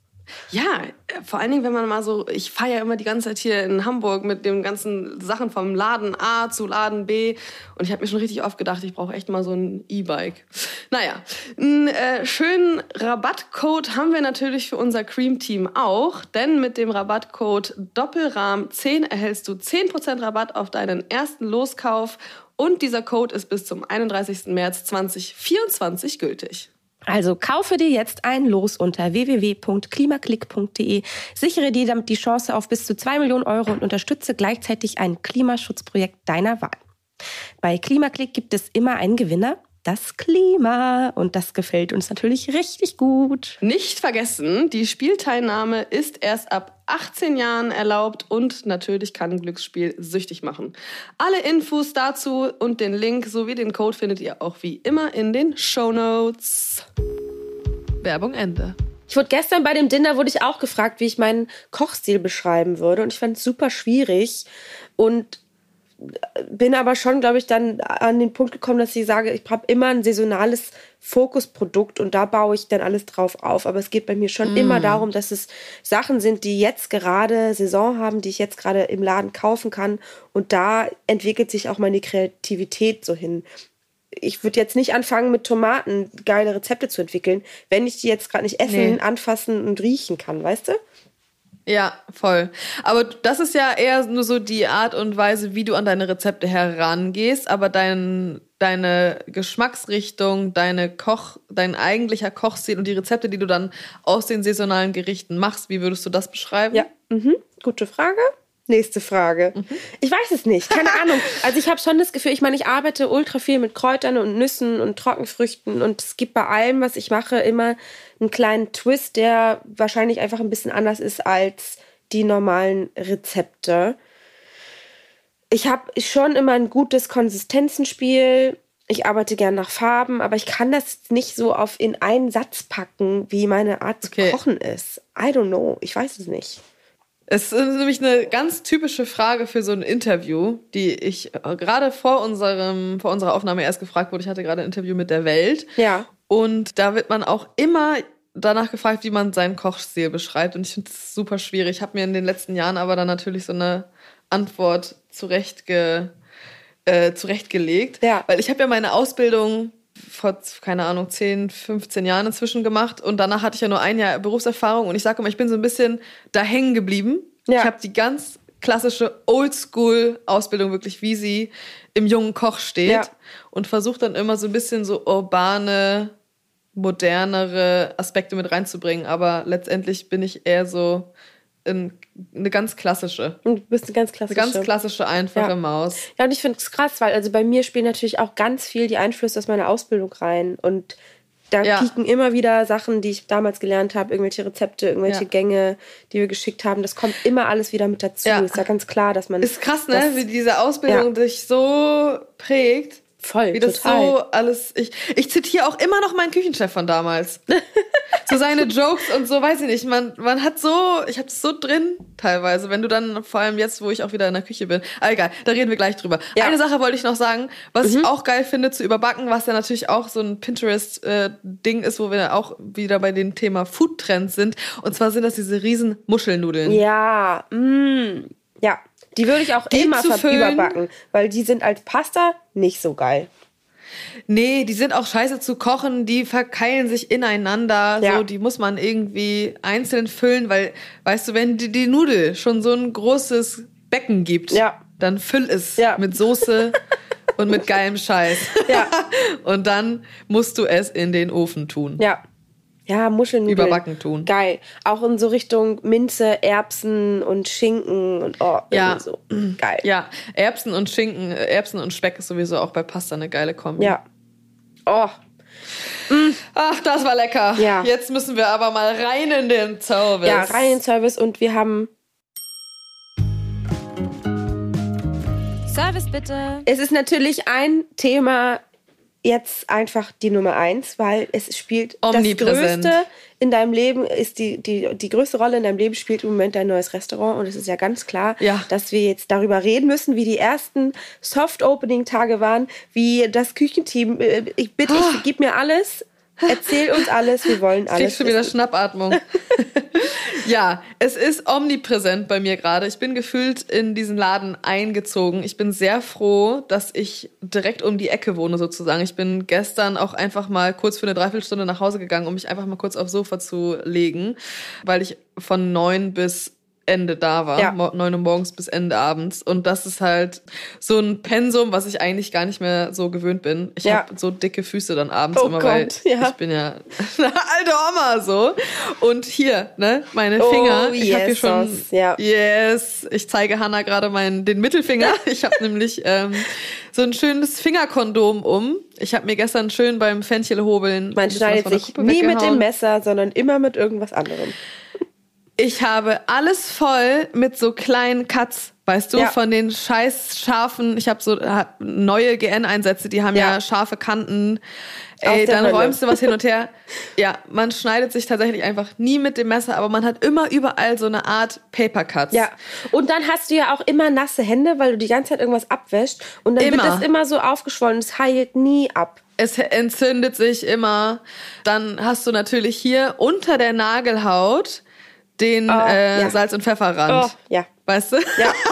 Ja, vor allen Dingen, wenn man mal so, ich fahre ja immer die ganze Zeit hier in Hamburg mit den ganzen Sachen vom Laden A zu Laden B und ich habe mir schon richtig oft gedacht, ich brauche echt mal so ein E-Bike. Naja, einen äh, schönen Rabattcode haben wir natürlich für unser Cream-Team auch, denn mit dem Rabattcode Doppelrahm10 erhältst du 10% Rabatt auf deinen ersten Loskauf und dieser Code ist bis zum 31. März 2024 gültig. Also kaufe dir jetzt ein Los unter www.klimaklick.de, sichere dir damit die Chance auf bis zu zwei Millionen Euro und unterstütze gleichzeitig ein Klimaschutzprojekt deiner Wahl. Bei Klimaklick gibt es immer einen Gewinner das Klima. Und das gefällt uns natürlich richtig gut. Nicht vergessen, die Spielteilnahme ist erst ab 18 Jahren erlaubt und natürlich kann ein Glücksspiel süchtig machen. Alle Infos dazu und den Link sowie den Code findet ihr auch wie immer in den Show Notes. Werbung Ende. Ich wurde gestern bei dem Dinner wurde ich auch gefragt, wie ich meinen Kochstil beschreiben würde und ich fand es super schwierig und bin aber schon, glaube ich, dann an den Punkt gekommen, dass ich sage, ich habe immer ein saisonales Fokusprodukt und da baue ich dann alles drauf auf. Aber es geht bei mir schon mm. immer darum, dass es Sachen sind, die jetzt gerade Saison haben, die ich jetzt gerade im Laden kaufen kann. Und da entwickelt sich auch meine Kreativität so hin. Ich würde jetzt nicht anfangen, mit Tomaten geile Rezepte zu entwickeln, wenn ich die jetzt gerade nicht essen, nee. anfassen und riechen kann, weißt du? Ja, voll. Aber das ist ja eher nur so die Art und Weise, wie du an deine Rezepte herangehst, aber dein, deine Geschmacksrichtung, deine Koch, dein eigentlicher Kochstil und die Rezepte, die du dann aus den saisonalen Gerichten machst, wie würdest du das beschreiben? Ja, mhm. gute Frage. Nächste Frage. Mhm. Ich weiß es nicht, keine Ahnung. Also ich habe schon das Gefühl, ich meine, ich arbeite ultra viel mit Kräutern und Nüssen und Trockenfrüchten und es gibt bei allem, was ich mache, immer einen kleinen Twist, der wahrscheinlich einfach ein bisschen anders ist als die normalen Rezepte. Ich habe schon immer ein gutes Konsistenzenspiel. Ich arbeite gern nach Farben, aber ich kann das nicht so auf in einen Satz packen, wie meine Art zu Okay. kochen ist. I don't know. Ich weiß es nicht. Es ist nämlich eine ganz typische Frage für so ein Interview, die ich äh, gerade vor unserem, vor unserer Aufnahme erst gefragt wurde. Ich hatte gerade ein Interview mit der Welt. Ja. Und da wird man auch immer danach gefragt, wie man seinen Kochstil beschreibt. Und ich finde es super schwierig. Ich habe mir in den letzten Jahren aber dann natürlich so eine Antwort zurechtge, äh, zurechtgelegt. Ja. Weil ich habe ja meine Ausbildung vor, keine Ahnung, 10, 15 Jahren inzwischen gemacht. Und danach hatte ich ja nur ein Jahr Berufserfahrung. Und ich sage immer, ich bin so ein bisschen da hängen geblieben. Ja. Ich habe die ganz klassische Oldschool-Ausbildung, wirklich wie sie im jungen Koch steht. Ja. Und versuche dann immer so ein bisschen so urbane, modernere Aspekte mit reinzubringen. Aber letztendlich bin ich eher so eine ganz klassische. Du bist eine ganz Eine klassische. ganz klassische, einfache Ja. Maus. Ja, und ich finde es krass, weil also bei mir spielen natürlich auch ganz viel die Einflüsse aus meiner Ausbildung rein. Und da Ja. pieken immer wieder Sachen, die ich damals gelernt habe, irgendwelche Rezepte, irgendwelche Ja. Gänge, die wir geschickt haben. Das kommt immer alles wieder mit dazu. Ja. Ist ja ganz klar, dass man. Ist krass, ne? wie diese Ausbildung dich so prägt. Voll, Wie das total. so alles. Ich, ich zitiere auch immer noch meinen Küchenchef von damals. so seine Jokes und so, weiß ich nicht. Man, man hat so, ich habe das so drin teilweise, wenn du dann, vor allem jetzt, wo ich auch wieder in der Küche bin. Aber egal, da reden wir gleich drüber. Ja. Eine Sache wollte ich noch sagen, was Mhm. ich auch geil finde zu überbacken, was ja natürlich auch so ein Pinterest-Ding ist, wo wir auch wieder bei dem Thema Foodtrends sind. Und zwar sind das diese riesen Muschelnudeln. Ja, mm, ja. Die würde ich auch Die immer überbacken, weil die sind als Pasta nicht so geil. Nee, die sind auch scheiße zu kochen, die verkeilen sich ineinander, Ja. so, die muss man irgendwie einzeln füllen, weil, weißt du, wenn die, die Nudel schon so ein großes Becken gibt, Ja. dann füll es Ja. mit Soße und mit geilem Scheiß. Ja. und dann musst du es in den Ofen tun. Ja. Ja, Muschelnudeln. Überbacken tun. Geil. Auch in so Richtung Minze, Erbsen und Schinken und oh, Ja. so. Geil. Ja, Erbsen und Schinken, Erbsen und Speck ist sowieso auch bei Pasta eine geile Kombi. Ja. Oh, Ach, das war lecker. Ja. Jetzt müssen wir aber mal rein in den Service. ja, rein in den Service und wir haben. Service bitte. Es ist natürlich ein Thema jetzt einfach die Nummer eins, weil es spielt das Größte in deinem Leben ist die, die, die größte Rolle in deinem Leben spielt im Moment dein neues Restaurant. Und es ist ja ganz klar, Ja. dass wir jetzt darüber reden müssen, wie die ersten Soft-Opening-Tage waren, wie das Küchenteam, äh, ich bitte, ich gib mir alles, erzähl uns alles, wir wollen alles. krieg schon wieder. Schnappatmung. ja, es ist omnipräsent bei mir gerade. Ich bin gefühlt in diesen Laden eingezogen. Ich bin sehr froh, dass ich direkt um die Ecke wohne sozusagen. Ich bin gestern auch einfach mal kurz für eine Dreiviertelstunde nach Hause gegangen, um mich einfach mal kurz aufs Sofa zu legen, weil ich von neun bis Ende da war, Ja. Mo- neun Uhr morgens bis Ende abends. Und das ist halt so ein Pensum, was ich eigentlich gar nicht mehr so gewöhnt bin. Ich Ja. habe so dicke Füße dann abends Oh immer, weil Gott, ja. ich bin ja eine alte Oma so. Und hier, ne, meine Oh, Finger. ich habe hier schon. Ja. Yes. Ich zeige Hannah gerade meinen den Mittelfinger. Ich habe nämlich ähm, so ein schönes Fingerkondom um. Ich habe mir gestern schön beim Fenchelhobeln. Man schneidet sich nie mit dem Messer, sondern immer mit irgendwas anderem. Ich habe alles voll mit so kleinen Cuts, weißt du, Ja. von den scheiß scharfen, ich habe so hab neue GN-Einsätze, die haben ja. Ja. scharfe Kanten. Ey, dann Hölle. räumst du was hin und her. Ja, man schneidet sich tatsächlich einfach nie mit dem Messer, aber man hat immer überall so eine Art Paper Cuts. Ja, und dann hast du ja auch immer nasse Hände, weil du die ganze Zeit irgendwas abwäscht. Und dann Immer. wird das immer so aufgeschwollen. Es heilt nie ab. Es entzündet sich immer. Dann hast du natürlich hier unter der Nagelhaut den Oh, äh, ja. Salz- und Pfefferrand. Oh, ja. Weißt du? Ja.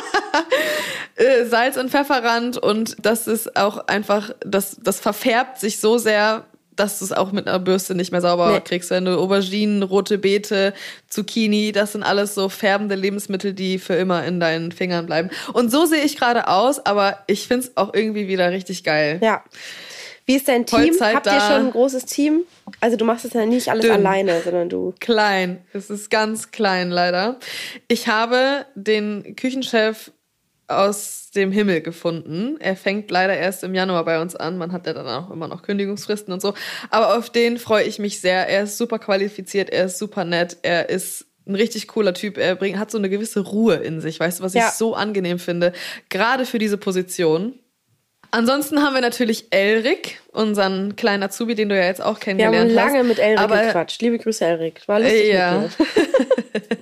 Äh, Salz und Pfefferrand und das ist auch einfach, das, das verfärbt sich so sehr, dass du es auch mit einer Bürste nicht mehr sauber Nee. kriegst. Wenn du Auberginen, rote Beete, Zucchini, das sind alles so färbende Lebensmittel, die für immer in deinen Fingern bleiben. Und so sehe ich gerade aus, aber ich find's auch irgendwie wieder richtig geil. Ja. Wie ist dein Team? Vollzeit Habt ihr da. schon ein großes Team? Also du machst es ja nicht alles Dünn. alleine, sondern du. Klein. Es ist ganz klein, leider. Ich habe den Küchenchef aus dem Himmel gefunden. Er fängt leider erst im Januar bei uns an. Man hat ja dann auch immer noch Kündigungsfristen und so. Aber auf den freue ich mich sehr. Er ist super qualifiziert, er ist super nett, er ist ein richtig cooler Typ. Er bringt, hat so eine gewisse Ruhe in sich, weißt du, was Ja. ich so angenehm finde. Gerade für diese Position. Ansonsten haben wir natürlich Elric, unseren kleinen Azubi, den du ja jetzt auch Wir kennengelernt haben lange hast. mit Elric Aber- gequatscht. Liebe Grüße, Elric. War lustig Ja. mit dir.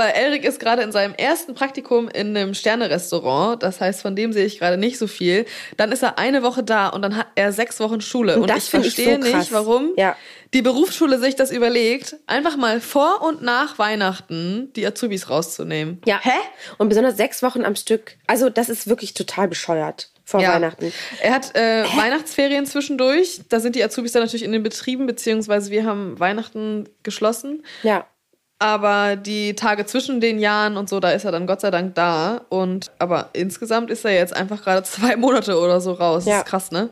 Aber Elric ist gerade in seinem ersten Praktikum in einem Sterne-Restaurant. Das heißt, von dem sehe ich gerade nicht so viel. Dann ist er eine Woche da und dann hat er sechs Wochen Schule. Und Und, das ich finde ich verstehe so nicht, warum Ja. die Berufsschule sich das überlegt, einfach mal vor und nach Weihnachten die Azubis rauszunehmen. Ja. Hä? Und besonders sechs Wochen am Stück. Also das ist wirklich total bescheuert vor Ja. Weihnachten. Er hat äh, Weihnachtsferien zwischendurch. Da sind die Azubis dann natürlich in den Betrieben, beziehungsweise wir haben Weihnachten geschlossen. Ja. Aber die Tage zwischen den Jahren und so, da ist er dann Gott sei Dank da. Und aber insgesamt ist er jetzt einfach gerade zwei Monate oder so raus. Ja. Das ist krass, ne?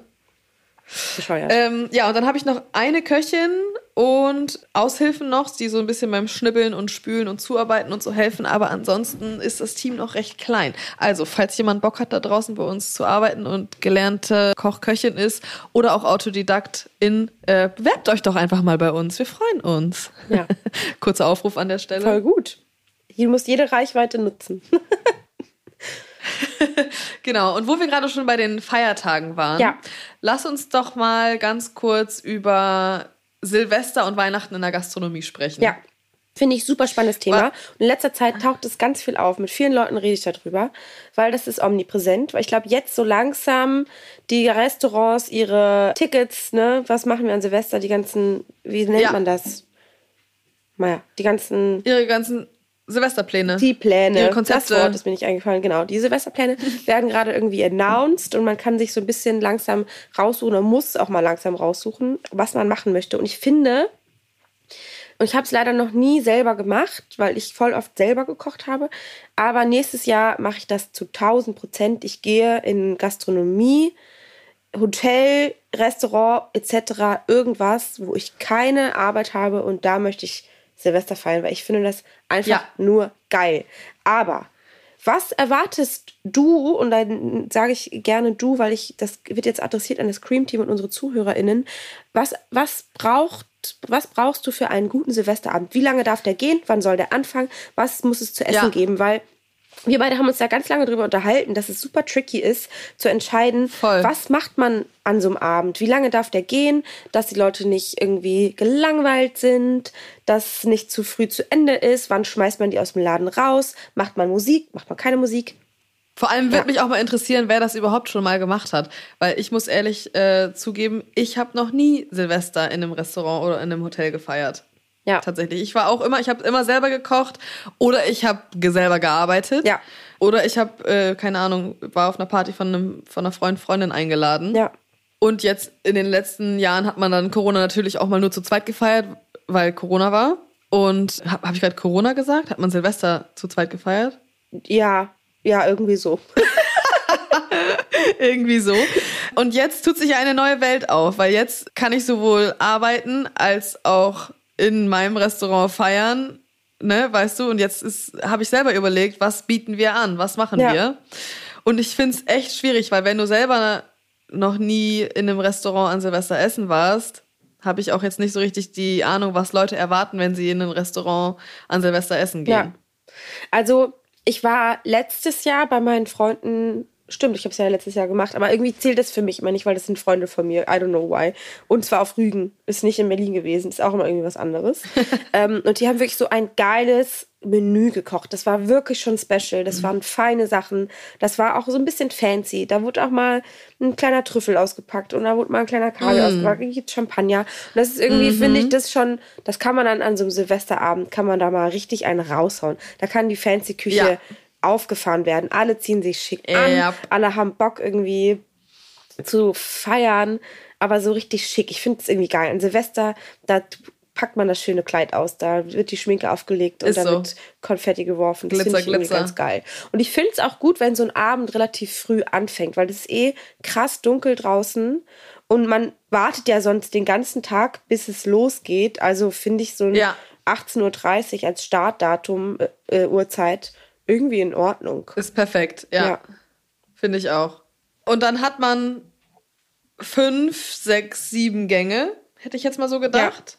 Bescheuert. Ähm, ja, und dann habe ich noch eine Köchin und Aushilfen noch, die so ein bisschen beim Schnibbeln und Spülen und Zuarbeiten und so helfen. Aber ansonsten ist das Team noch recht klein. Also, falls jemand Bock hat, da draußen bei uns zu arbeiten und gelernte Kochköchin ist oder auch Autodidaktin, äh, bewerbt euch doch einfach mal bei uns. Wir freuen uns. Ja. Kurzer Aufruf an der Stelle. Voll gut. Hier musst jede Reichweite nutzen. Genau, und wo wir gerade schon bei den Feiertagen waren, Ja. lass uns doch mal ganz kurz über Silvester und Weihnachten in der Gastronomie sprechen. Ja. Finde ich super spannendes Thema. Wa- Und in letzter Zeit taucht es ganz viel auf. Mit vielen Leuten rede ich darüber, weil das ist omnipräsent. Weil ich glaube, jetzt so langsam die Restaurants ihre Tickets, ne, was machen wir an Silvester, die ganzen, wie nennt Ja. man das? Naja, die ganzen Ihre ganzen Silvesterpläne. Die Pläne, Ihre Konzepte. das Wort ist mir nicht eingefallen, genau. Die Silvesterpläne werden gerade irgendwie announced und man kann sich so ein bisschen langsam raussuchen oder muss auch mal langsam raussuchen, was man machen möchte. Und ich finde, und ich habe es leider noch nie selber gemacht, weil ich voll oft selber gekocht habe, aber nächstes Jahr mache ich das zu 1000 Prozent. Ich gehe in Gastronomie, Hotel, Restaurant etc. irgendwas, wo ich keine Arbeit habe und da möchte ich Silvester feiern, weil ich finde das einfach Ja. nur geil. Aber was erwartest du, und dann sage ich gerne du, weil ich, das wird jetzt adressiert an das Cream-Team und unsere ZuhörerInnen, was, was braucht, was brauchst du für einen guten Silvesterabend? Wie lange darf der gehen? Wann soll der anfangen? Was muss es zu essen Ja. geben? Weil wir beide haben uns da ganz lange drüber unterhalten, dass es super tricky ist, zu entscheiden, Voll. was macht man an so einem Abend? Wie lange darf der gehen? Dass die Leute nicht irgendwie gelangweilt sind, dass nicht zu früh zu Ende ist. Wann schmeißt man die aus dem Laden raus? Macht man Musik? Macht man keine Musik? Vor allem würde Ja. mich auch mal interessieren, wer das überhaupt schon mal gemacht hat. Weil ich muss ehrlich äh, zugeben, ich habe noch nie Silvester in einem Restaurant oder in einem Hotel gefeiert. Ja. Tatsächlich. Ich war auch immer, ich habe immer selber gekocht oder ich habe selber gearbeitet. Ja. Oder ich habe, äh, keine Ahnung, war auf einer Party von, einem, von einer Freund, Freundin eingeladen. Ja. Und jetzt in den letzten Jahren hat man dann Corona natürlich auch mal nur zu zweit gefeiert, weil Corona war. Und habe hab ich gerade Corona gesagt? Hat man Silvester zu zweit gefeiert? Ja. Ja, irgendwie so. Irgendwie so. Und jetzt tut sich eine neue Welt auf, weil jetzt kann ich sowohl arbeiten als auch in meinem Restaurant feiern, ne, weißt du? Und jetzt habe ich selber überlegt, was bieten wir an, was machen Ja. wir? Und ich finde es echt schwierig, weil wenn du selber noch nie in einem Restaurant an Silvester essen warst, habe ich auch jetzt nicht so richtig die Ahnung, was Leute erwarten, wenn sie in ein Restaurant an Silvester essen gehen. Ja. Also, ich war letztes Jahr bei meinen Freunden. Stimmt, ich habe es ja letztes Jahr gemacht, aber irgendwie zählt das für mich immer nicht, weil das sind Freunde von mir. I don't know why. Und zwar auf Rügen. Ist nicht in Berlin gewesen, ist auch immer irgendwie was anderes. ähm, und die haben wirklich so ein geiles Menü gekocht. Das war wirklich schon special. Das waren feine Sachen. Das war auch so ein bisschen fancy. Da wurde auch mal ein kleiner Trüffel ausgepackt und da wurde mal ein kleiner Kaviar ausgepackt. Hier gibt's Champagner. Und das ist irgendwie, finde ich, das schon, das kann man dann an so einem Silvesterabend, kann man da mal richtig einen raushauen. Da kann die fancy Küche Ja. Aufgefahren werden. Alle ziehen sich schick an. Ja. Alle haben Bock irgendwie zu feiern, aber so richtig schick. Ich finde es irgendwie geil. An Silvester, da packt man das schöne Kleid aus. Da wird die Schminke aufgelegt und Ist so. wird Konfetti geworfen. Das finde ich irgendwie ganz geil. Und ich finde es auch gut, wenn so ein Abend relativ früh anfängt, weil es ist eh krass dunkel draußen und man wartet ja sonst den ganzen Tag, bis es losgeht. Also finde ich so ein Ja. 18.30 Uhr als Startdatum, äh, äh, Uhrzeit irgendwie in Ordnung. Ist perfekt, ja. Ja. Finde ich auch. Und dann hat man fünf, sechs, sieben Gänge, hätte ich jetzt mal so gedacht.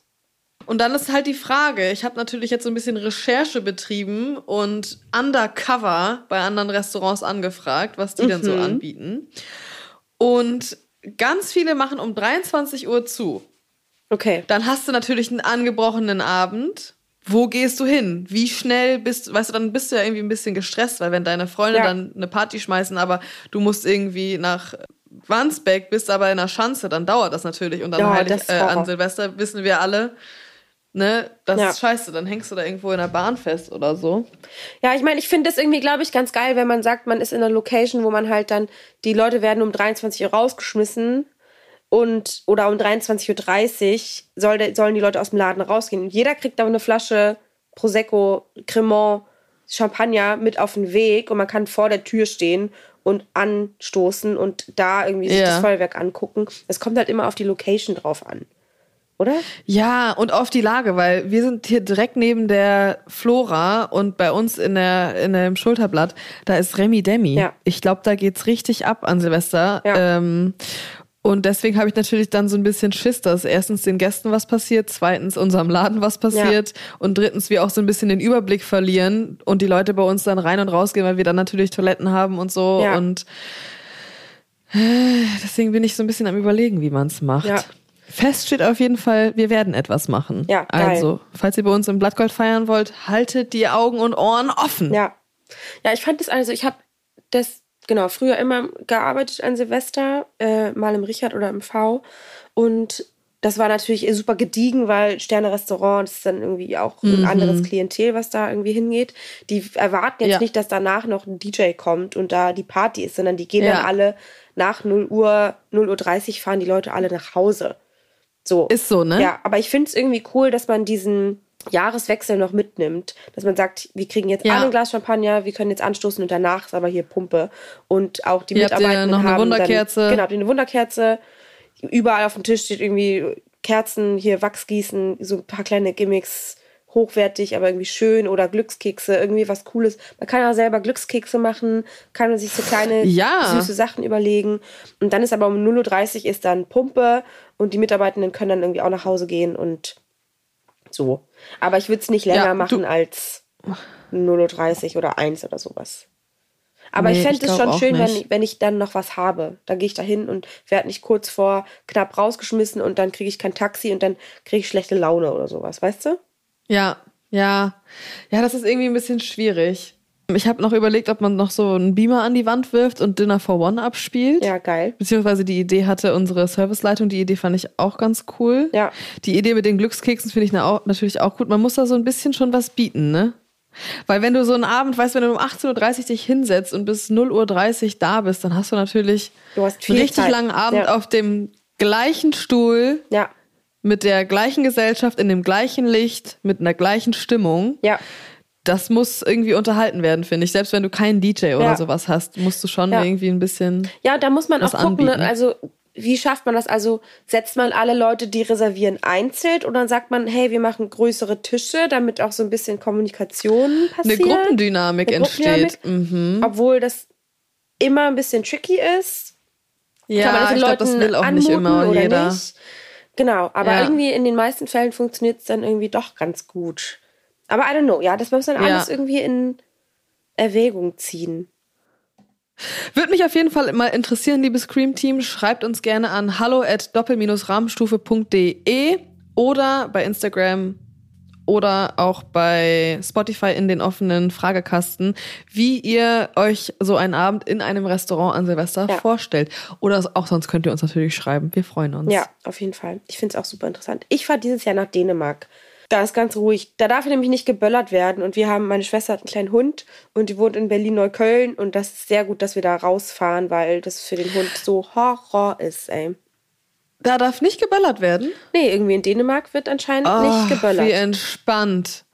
Und dann ist halt die Frage, ich habe natürlich jetzt so ein bisschen Recherche betrieben und undercover bei anderen Restaurants angefragt, was die denn so Mhm. anbieten. Und ganz viele machen um 23 Uhr zu. Okay. Dann hast du natürlich einen angebrochenen Abend. Wo gehst du hin? Wie schnell bist du, weißt du, dann bist du ja irgendwie ein bisschen gestresst, weil wenn deine Freunde Ja. dann eine Party schmeißen, aber du musst irgendwie nach Wandsbek, bist aber in der Schanze, dann dauert das natürlich. Und dann Ja, heilig, äh, an Silvester wissen wir alle, ne, das Ja. ist scheiße, dann hängst du da irgendwo in der Bahn fest oder so. Ja, ich meine, ich finde das irgendwie, glaube ich, ganz geil, wenn man sagt, man ist in einer Location, wo man halt dann, die Leute werden um 23 Uhr rausgeschmissen und oder um 23.30 Uhr soll, der- sollen die Leute aus dem Laden rausgehen. Und jeder kriegt da eine Flasche Prosecco, Cremant, Champagner mit auf den Weg und man kann vor der Tür stehen und anstoßen und da irgendwie sich Ja. das Feuerwerk angucken. Es kommt halt immer auf die Location drauf an. Oder? Ja, und auf die Lage, weil wir sind hier direkt neben der Flora und bei uns in der in dem Schulterblatt, da ist Remi Demi. Ja. Ich glaube, da geht's richtig ab an Silvester. Ja. Ähm, und deswegen habe ich natürlich dann so ein bisschen Schiss, dass erstens den Gästen was passiert, zweitens unserem Laden was passiert und drittens wir auch so ein bisschen den Überblick verlieren und die Leute bei uns dann rein und rausgehen, weil wir dann natürlich Toiletten haben und so. Ja. Und äh, deswegen bin ich so ein bisschen am überlegen, wie man es macht. Ja. Fest steht auf jeden Fall, wir werden etwas machen. Ja, geil. also, falls ihr bei uns im Blattgold feiern wollt, haltet die Augen und Ohren offen. Ja. Ja, ich fand das also, ich habe das, genau, früher immer gearbeitet an Silvester, äh, mal im Richard oder im V. Und das war natürlich super gediegen, weil Sterne-Restaurant ist dann irgendwie auch ein anderes Klientel, was da irgendwie hingeht. Die erwarten jetzt Ja. nicht, dass danach noch ein DJ kommt und da die Party ist, sondern die gehen Ja. dann alle nach 0 Uhr, 0 Uhr 30 fahren die Leute alle nach Hause. So. Ist so, ne? Ja, aber ich finde es irgendwie cool, dass man diesen Jahreswechsel noch mitnimmt. Dass man sagt, wir kriegen jetzt Ja. alle ein Glas Champagner, wir können jetzt anstoßen und danach ist aber hier Pumpe. Und auch die Ihr Mitarbeitenden noch eine haben Wunderkerze. Dann, genau, habt ihr eine Wunderkerze. Überall auf dem Tisch steht irgendwie Kerzen, hier Wachsgießen, so ein paar kleine Gimmicks, hochwertig, aber irgendwie schön oder Glückskekse, irgendwie was Cooles. Man kann ja selber Glückskekse machen, kann man sich so kleine Ja. süße Sachen überlegen. Und dann ist aber um 0.30 Uhr ist dann Pumpe und die Mitarbeitenden können dann irgendwie auch nach Hause gehen und so. Aber ich würde es nicht länger Ja, machen als 0.30 Uhr oder 1 oder sowas. Aber Nee, ich fände es schon schön, wenn, wenn ich dann noch was habe. Dann gehe ich da hin und werde nicht kurz vor knapp rausgeschmissen und dann kriege ich kein Taxi und dann kriege ich schlechte Laune oder sowas, weißt du? Ja, ja. Ja, das ist irgendwie ein bisschen schwierig. Ich habe noch überlegt, ob man noch so einen Beamer an die Wand wirft und Dinner for One abspielt. Ja, geil. Beziehungsweise die Idee hatte unsere Serviceleitung. Die Idee fand ich auch ganz cool. Ja. Die Idee mit den Glückskeksen finde ich natürlich auch gut. Man muss da so ein bisschen schon was bieten, ne? Weil wenn du so einen Abend, weißt wenn du um 18.30 Uhr dich hinsetzt und bis 0.30 Uhr da bist, dann hast du natürlich Du hast einen richtig Zeit. langen Abend Ja. auf dem gleichen Stuhl, Ja, mit der gleichen Gesellschaft, in dem gleichen Licht, mit einer gleichen Stimmung. ja. Das muss irgendwie unterhalten werden, finde ich. Selbst wenn du keinen DJ oder Ja. sowas hast, musst du schon Ja. irgendwie ein bisschen. Ja, da muss man auch gucken, ne? anbieten. also wie schafft man das? Also setzt man alle Leute, die reservieren, einzeln oder sagt man, hey, wir machen größere Tische, damit auch so ein bisschen Kommunikation Eine passiert? Gruppendynamik Eine entsteht. Gruppendynamik. Mhm. Obwohl das immer ein bisschen tricky ist. Ja, den ich glaube, das will auch nicht immer jeder. nicht? Genau, aber Ja. irgendwie in den meisten Fällen funktioniert es dann irgendwie doch ganz gut. Aber I don't know, ja, das muss man Ja. alles irgendwie in Erwägung ziehen. Würde mich auf jeden Fall mal interessieren, liebes Scream-Team. Schreibt uns gerne an hallo at doppel-rahmenstufe.de oder bei Instagram oder auch bei Spotify in den offenen Fragekasten, wie ihr euch so einen Abend in einem Restaurant an Silvester Ja. vorstellt. Oder auch sonst könnt ihr uns natürlich schreiben. Wir freuen uns. Ja, auf jeden Fall. Ich finde es auch super interessant. Ich fahre dieses Jahr nach Dänemark. Da ist ganz ruhig. Da darf nämlich nicht geböllert werden. Und wir haben, meine Schwester hat einen kleinen Hund und die wohnt in Berlin-Neukölln. Und das ist sehr gut, dass wir da rausfahren, weil das für den Hund so Horror ist, ey. Da darf nicht geböllert werden. Nee, irgendwie in Dänemark wird anscheinend Oh, nicht geböllert. Wie entspannt.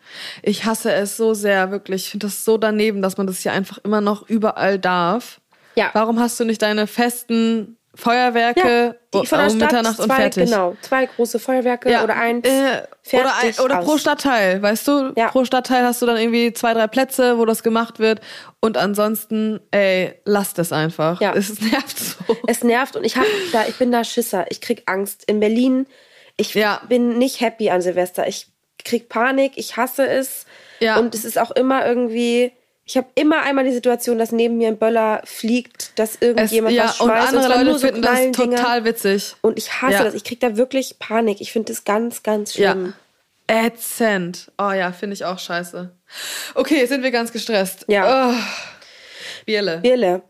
Ich hasse es so sehr, wirklich. Ich finde das so daneben, dass man das hier einfach immer noch überall darf. Ja. Warum hast du nicht deine festen Feuerwerke die von der um Stadt Mitternacht und zwei, fertig? Genau, zwei große Feuerwerke Ja, oder eins. äh, oder, ein, fertig oder pro aus. Stadtteil, weißt du? Ja. Pro Stadtteil hast du dann irgendwie zwei, drei Plätze, wo das gemacht wird. Und ansonsten, ey, lasst es einfach. Ja. Es nervt so. Es nervt und ich hab da, ich bin da Schisser. Ich krieg Angst. In Berlin, ich Ja. bin nicht happy an Silvester. Ich krieg Panik, ich hasse es. Ja. Und es ist auch immer irgendwie. Ich habe immer einmal die Situation, dass neben mir ein Böller fliegt, dass Es, irgendjemand ja, was und schmeißt. andere zwar Leute nur so finden das total witzig. Und ich hasse Ja. das. Ich krieg da wirklich Panik. Ich finde das ganz, ganz schlimm. Ja. Ätzend. Oh ja, finde ich auch scheiße. Okay, sind wir ganz gestresst. Ja. Oh. Bierle. Birle.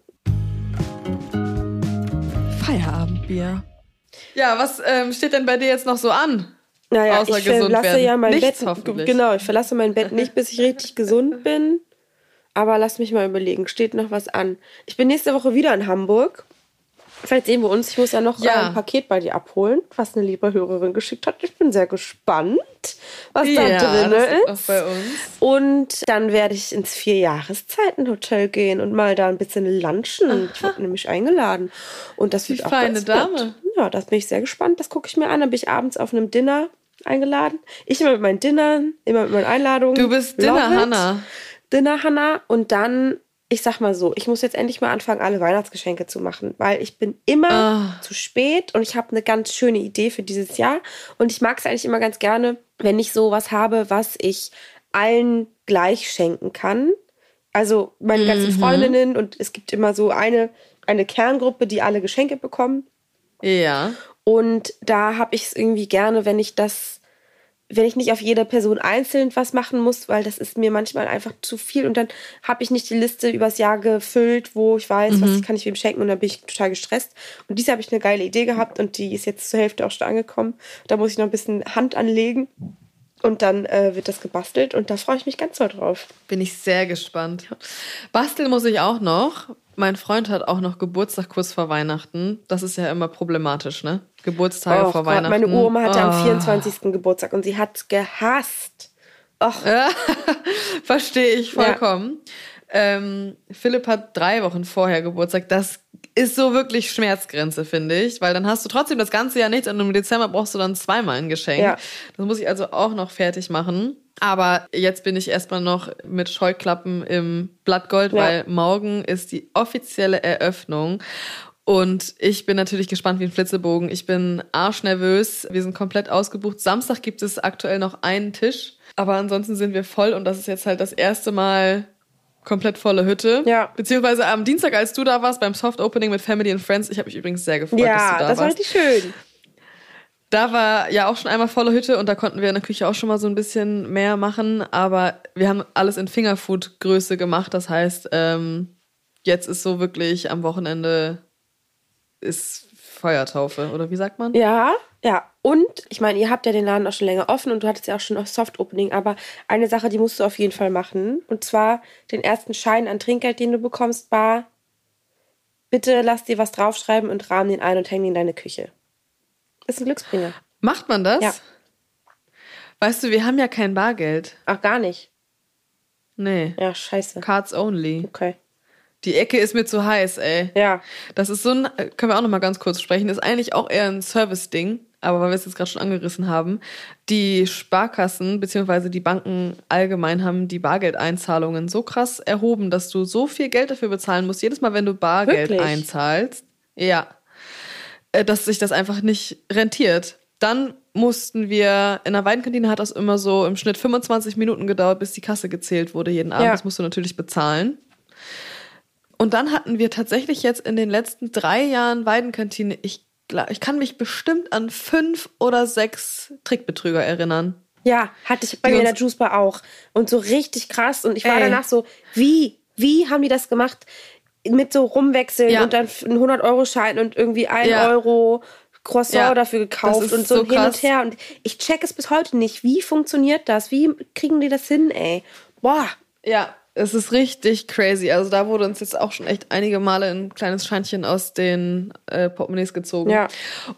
Feierabendbier. Ja, was ähm, steht denn bei dir jetzt noch so an? Naja, Außer ich gesund verlasse werden. ja mein Nichts Bett. Genau, ich verlasse mein Bett nicht, bis ich richtig gesund bin. Aber lass mich mal überlegen, steht noch was an? Ich bin nächste Woche wieder in Hamburg. Vielleicht sehen wir uns. Ich muss ja noch Ja. äh, ein Paket bei dir abholen, was eine liebe Hörerin geschickt hat. Ich bin sehr gespannt, was ja, da drin ist. bei uns. Und dann werde ich ins Vier-Jahreszeiten-Hotel gehen und mal da ein bisschen lunchen. Ich wurde nämlich eingeladen. Und das Die wird auch feine Dame. Ja, das bin ich sehr gespannt. Das gucke ich mir an. Dann bin ich abends auf einem Dinner eingeladen. Ich immer mit meinen Dinnern, immer mit meinen Einladungen. Du bist Dinner it. Dinner Hanna. Und dann, ich sag mal so, ich muss jetzt endlich mal anfangen, alle Weihnachtsgeschenke zu machen, weil ich bin immer Ah. zu spät und ich habe eine ganz schöne Idee für dieses Jahr. Und ich mag es eigentlich immer ganz gerne, wenn ich sowas habe, was ich allen gleich schenken kann. Also meine ganzen Mhm. Freundinnen und es gibt immer so eine, eine Kerngruppe, die alle Geschenke bekommen. Ja. Und da habe ich es irgendwie gerne, wenn ich das, wenn ich nicht auf jede Person einzeln was machen muss, weil das ist mir manchmal einfach zu viel. Und dann habe ich nicht die Liste übers Jahr gefüllt, wo ich weiß, was kann ich wem schenken und dann bin ich total gestresst. Und diese habe ich eine geile Idee gehabt und die ist jetzt zur Hälfte auch schon angekommen. Da muss ich noch ein bisschen Hand anlegen. Und dann äh, wird das gebastelt und da freue ich mich ganz doll drauf. Bin ich sehr gespannt. Basteln muss ich auch noch. Mein Freund hat auch noch Geburtstag kurz vor Weihnachten. Das ist ja immer problematisch, ne? Geburtstage Och vor Gott, Weihnachten. meine Oma hatte am Oh. 24. Geburtstag und sie hat gehasst. Och, Ja, verstehe ich vollkommen. Ähm, Philipp hat drei Wochen vorher Geburtstag. Das ist so wirklich Schmerzgrenze, finde ich. Weil dann hast du trotzdem das ganze Jahr nichts und im Dezember brauchst du dann zweimal ein Geschenk. Ja. Das muss ich also auch noch fertig machen. Aber jetzt bin ich erstmal noch mit Scheuklappen im Blattgold, Ja. weil morgen ist die offizielle Eröffnung. Und ich bin natürlich gespannt wie ein Flitzebogen. Ich bin arschnervös. Wir sind komplett ausgebucht. Samstag gibt es aktuell noch einen Tisch. Aber ansonsten sind wir voll und das ist jetzt halt das erste Mal komplett volle Hütte. Ja. Beziehungsweise am Dienstag, als du da warst beim Soft Opening mit Family and Friends, ich habe mich übrigens sehr gefreut, dass ja, du da das war warst. richtig schön. Da war ja auch schon einmal volle Hütte und da konnten wir in der Küche auch schon mal so ein bisschen mehr machen. Aber wir haben alles in Fingerfood-Größe gemacht. Das heißt, ähm, jetzt ist so wirklich am Wochenende ist Feuertaufe. Oder wie sagt man? Ja, ja. Und ich meine, ihr habt ja den Laden auch schon länger offen und du hattest ja auch schon noch Soft Opening, aber eine Sache, die musst du auf jeden Fall machen. Und zwar den ersten Schein an Trinkgeld, den du bekommst, war, bitte lass dir was draufschreiben und rahmen den ein und häng ihn in deine Küche. Ist ein Glücksbringer. Macht man das? Ja. Weißt du, wir haben ja kein Bargeld. Ach, gar nicht. Nee. Ja, scheiße. Cards only. Okay. Die Ecke ist mir zu heiß, ey. Ja. Das ist so ein, äh, können wir auch noch mal ganz kurz sprechen, ist eigentlich auch eher ein Service-Ding, aber weil wir es jetzt gerade schon angerissen haben, die Sparkassen beziehungsweise die Banken allgemein haben die Bargeldeinzahlungen so krass erhoben, dass du so viel Geld dafür bezahlen musst, jedes Mal, wenn du Bargeld Wirklich? einzahlst. Ja. Äh, Dass sich das einfach nicht rentiert. Dann mussten wir, in der Weinkantine hat das immer so im Schnitt 25 Minuten gedauert, bis die Kasse gezählt wurde jeden Abend. Ja. Das musst du natürlich bezahlen. Und dann hatten wir tatsächlich jetzt in den letzten drei Jahren Weidenkantine, ich, ich kann mich bestimmt an fünf oder sechs Trickbetrüger erinnern. Ja, hatte ich bei Die mir in der Juice Bar auch. Und so richtig krass. Und ich war Ey. danach so, wie? Wie haben die das gemacht? Mit so rumwechseln Ja. und dann einen 100-Euro-Schein und irgendwie 1 Ja. Euro Croissant Ja, dafür gekauft und so, so hin und her. Und ich check es bis heute nicht. Wie funktioniert das? Wie kriegen die das hin, ey? Boah. Ja, es ist richtig crazy. Also da wurde uns jetzt auch schon echt einige Male ein kleines Scheinchen aus den äh, Portemonnaies gezogen. Ja.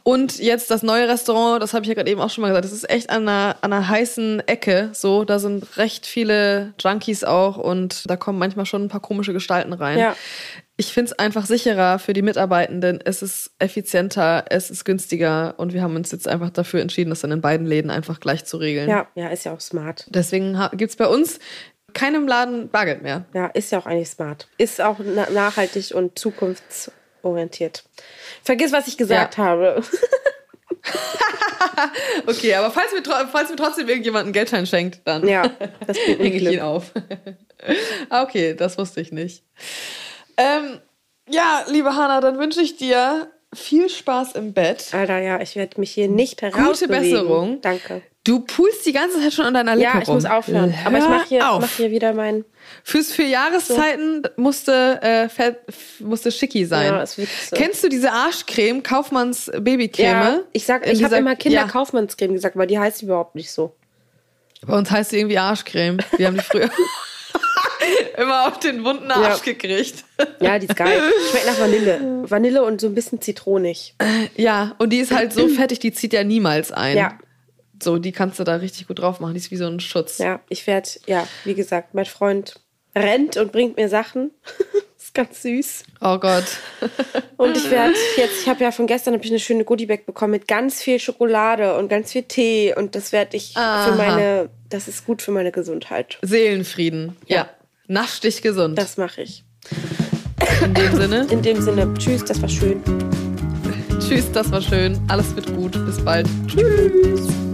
Und jetzt das neue Restaurant, das habe ich ja gerade eben auch schon mal gesagt, das ist echt an einer, an einer heißen Ecke. So, da sind recht viele Junkies auch und da kommen manchmal schon ein paar komische Gestalten rein. Ja. Ich finde es einfach sicherer für die Mitarbeitenden. Es ist effizienter, es ist günstiger und wir haben uns jetzt einfach dafür entschieden, das dann in beiden Läden einfach gleich zu regeln. Ja, ja, ist ja auch smart. Deswegen ha- gibt's bei uns keinem Laden Bargeld mehr. Ja, ist ja auch eigentlich smart. Ist auch na nachhaltig und zukunftsorientiert. Vergiss, was ich gesagt Ja. habe. Okay, aber falls mir, falls mir trotzdem irgendjemand einen Geldschein schenkt, dann Ja, hänge ich ihn auf. Ah, okay, das wusste ich nicht. Ähm, ja, liebe Hanna, dann wünsche ich dir viel Spaß im Bett. Alter, ja, ich werde mich hier nicht herausbewegen. Besserung. Danke. Du pulst die ganze Zeit schon an deiner Lippe Ja, ich rum. muss aufhören. Aber ich Hör mache hier, auf. mach hier wieder mein. Fürs für Jahreszeiten musste, äh, fett, musste schicki sein. Ja, so. Kennst du diese Arschcreme, Kaufmanns Babycreme? Ja, ich sag, ich habe immer Ja, Kinderkaufmannscreme gesagt, aber die heißt überhaupt nicht so. bei uns heißt sie irgendwie Arschcreme. Wir haben die früher immer auf den wunden Arsch Ja. gekriegt. Ja, die ist geil. Schmeckt nach Vanille. Vanille und so ein bisschen zitronig. Ja, und die ist halt so fettig, die zieht ja niemals ein. Ja. So, die kannst du da richtig gut drauf machen. Die ist wie so ein Schutz. Ja, ich werde, ja, wie gesagt, mein Freund rennt und bringt mir Sachen. ist ganz süß. Oh Gott. Und ich werde jetzt, ich habe ja von gestern hab ich eine schöne Goodiebag bekommen mit ganz viel Schokolade und ganz viel Tee und das werde ich Aha. für meine, das ist gut für meine Gesundheit. Seelenfrieden. Ja. Ja. Nasch dich gesund. Das mache ich. In dem Sinne. In dem Sinne, tschüss, das war schön. Tschüss, das war schön. Alles wird gut. Bis bald. Tschüss.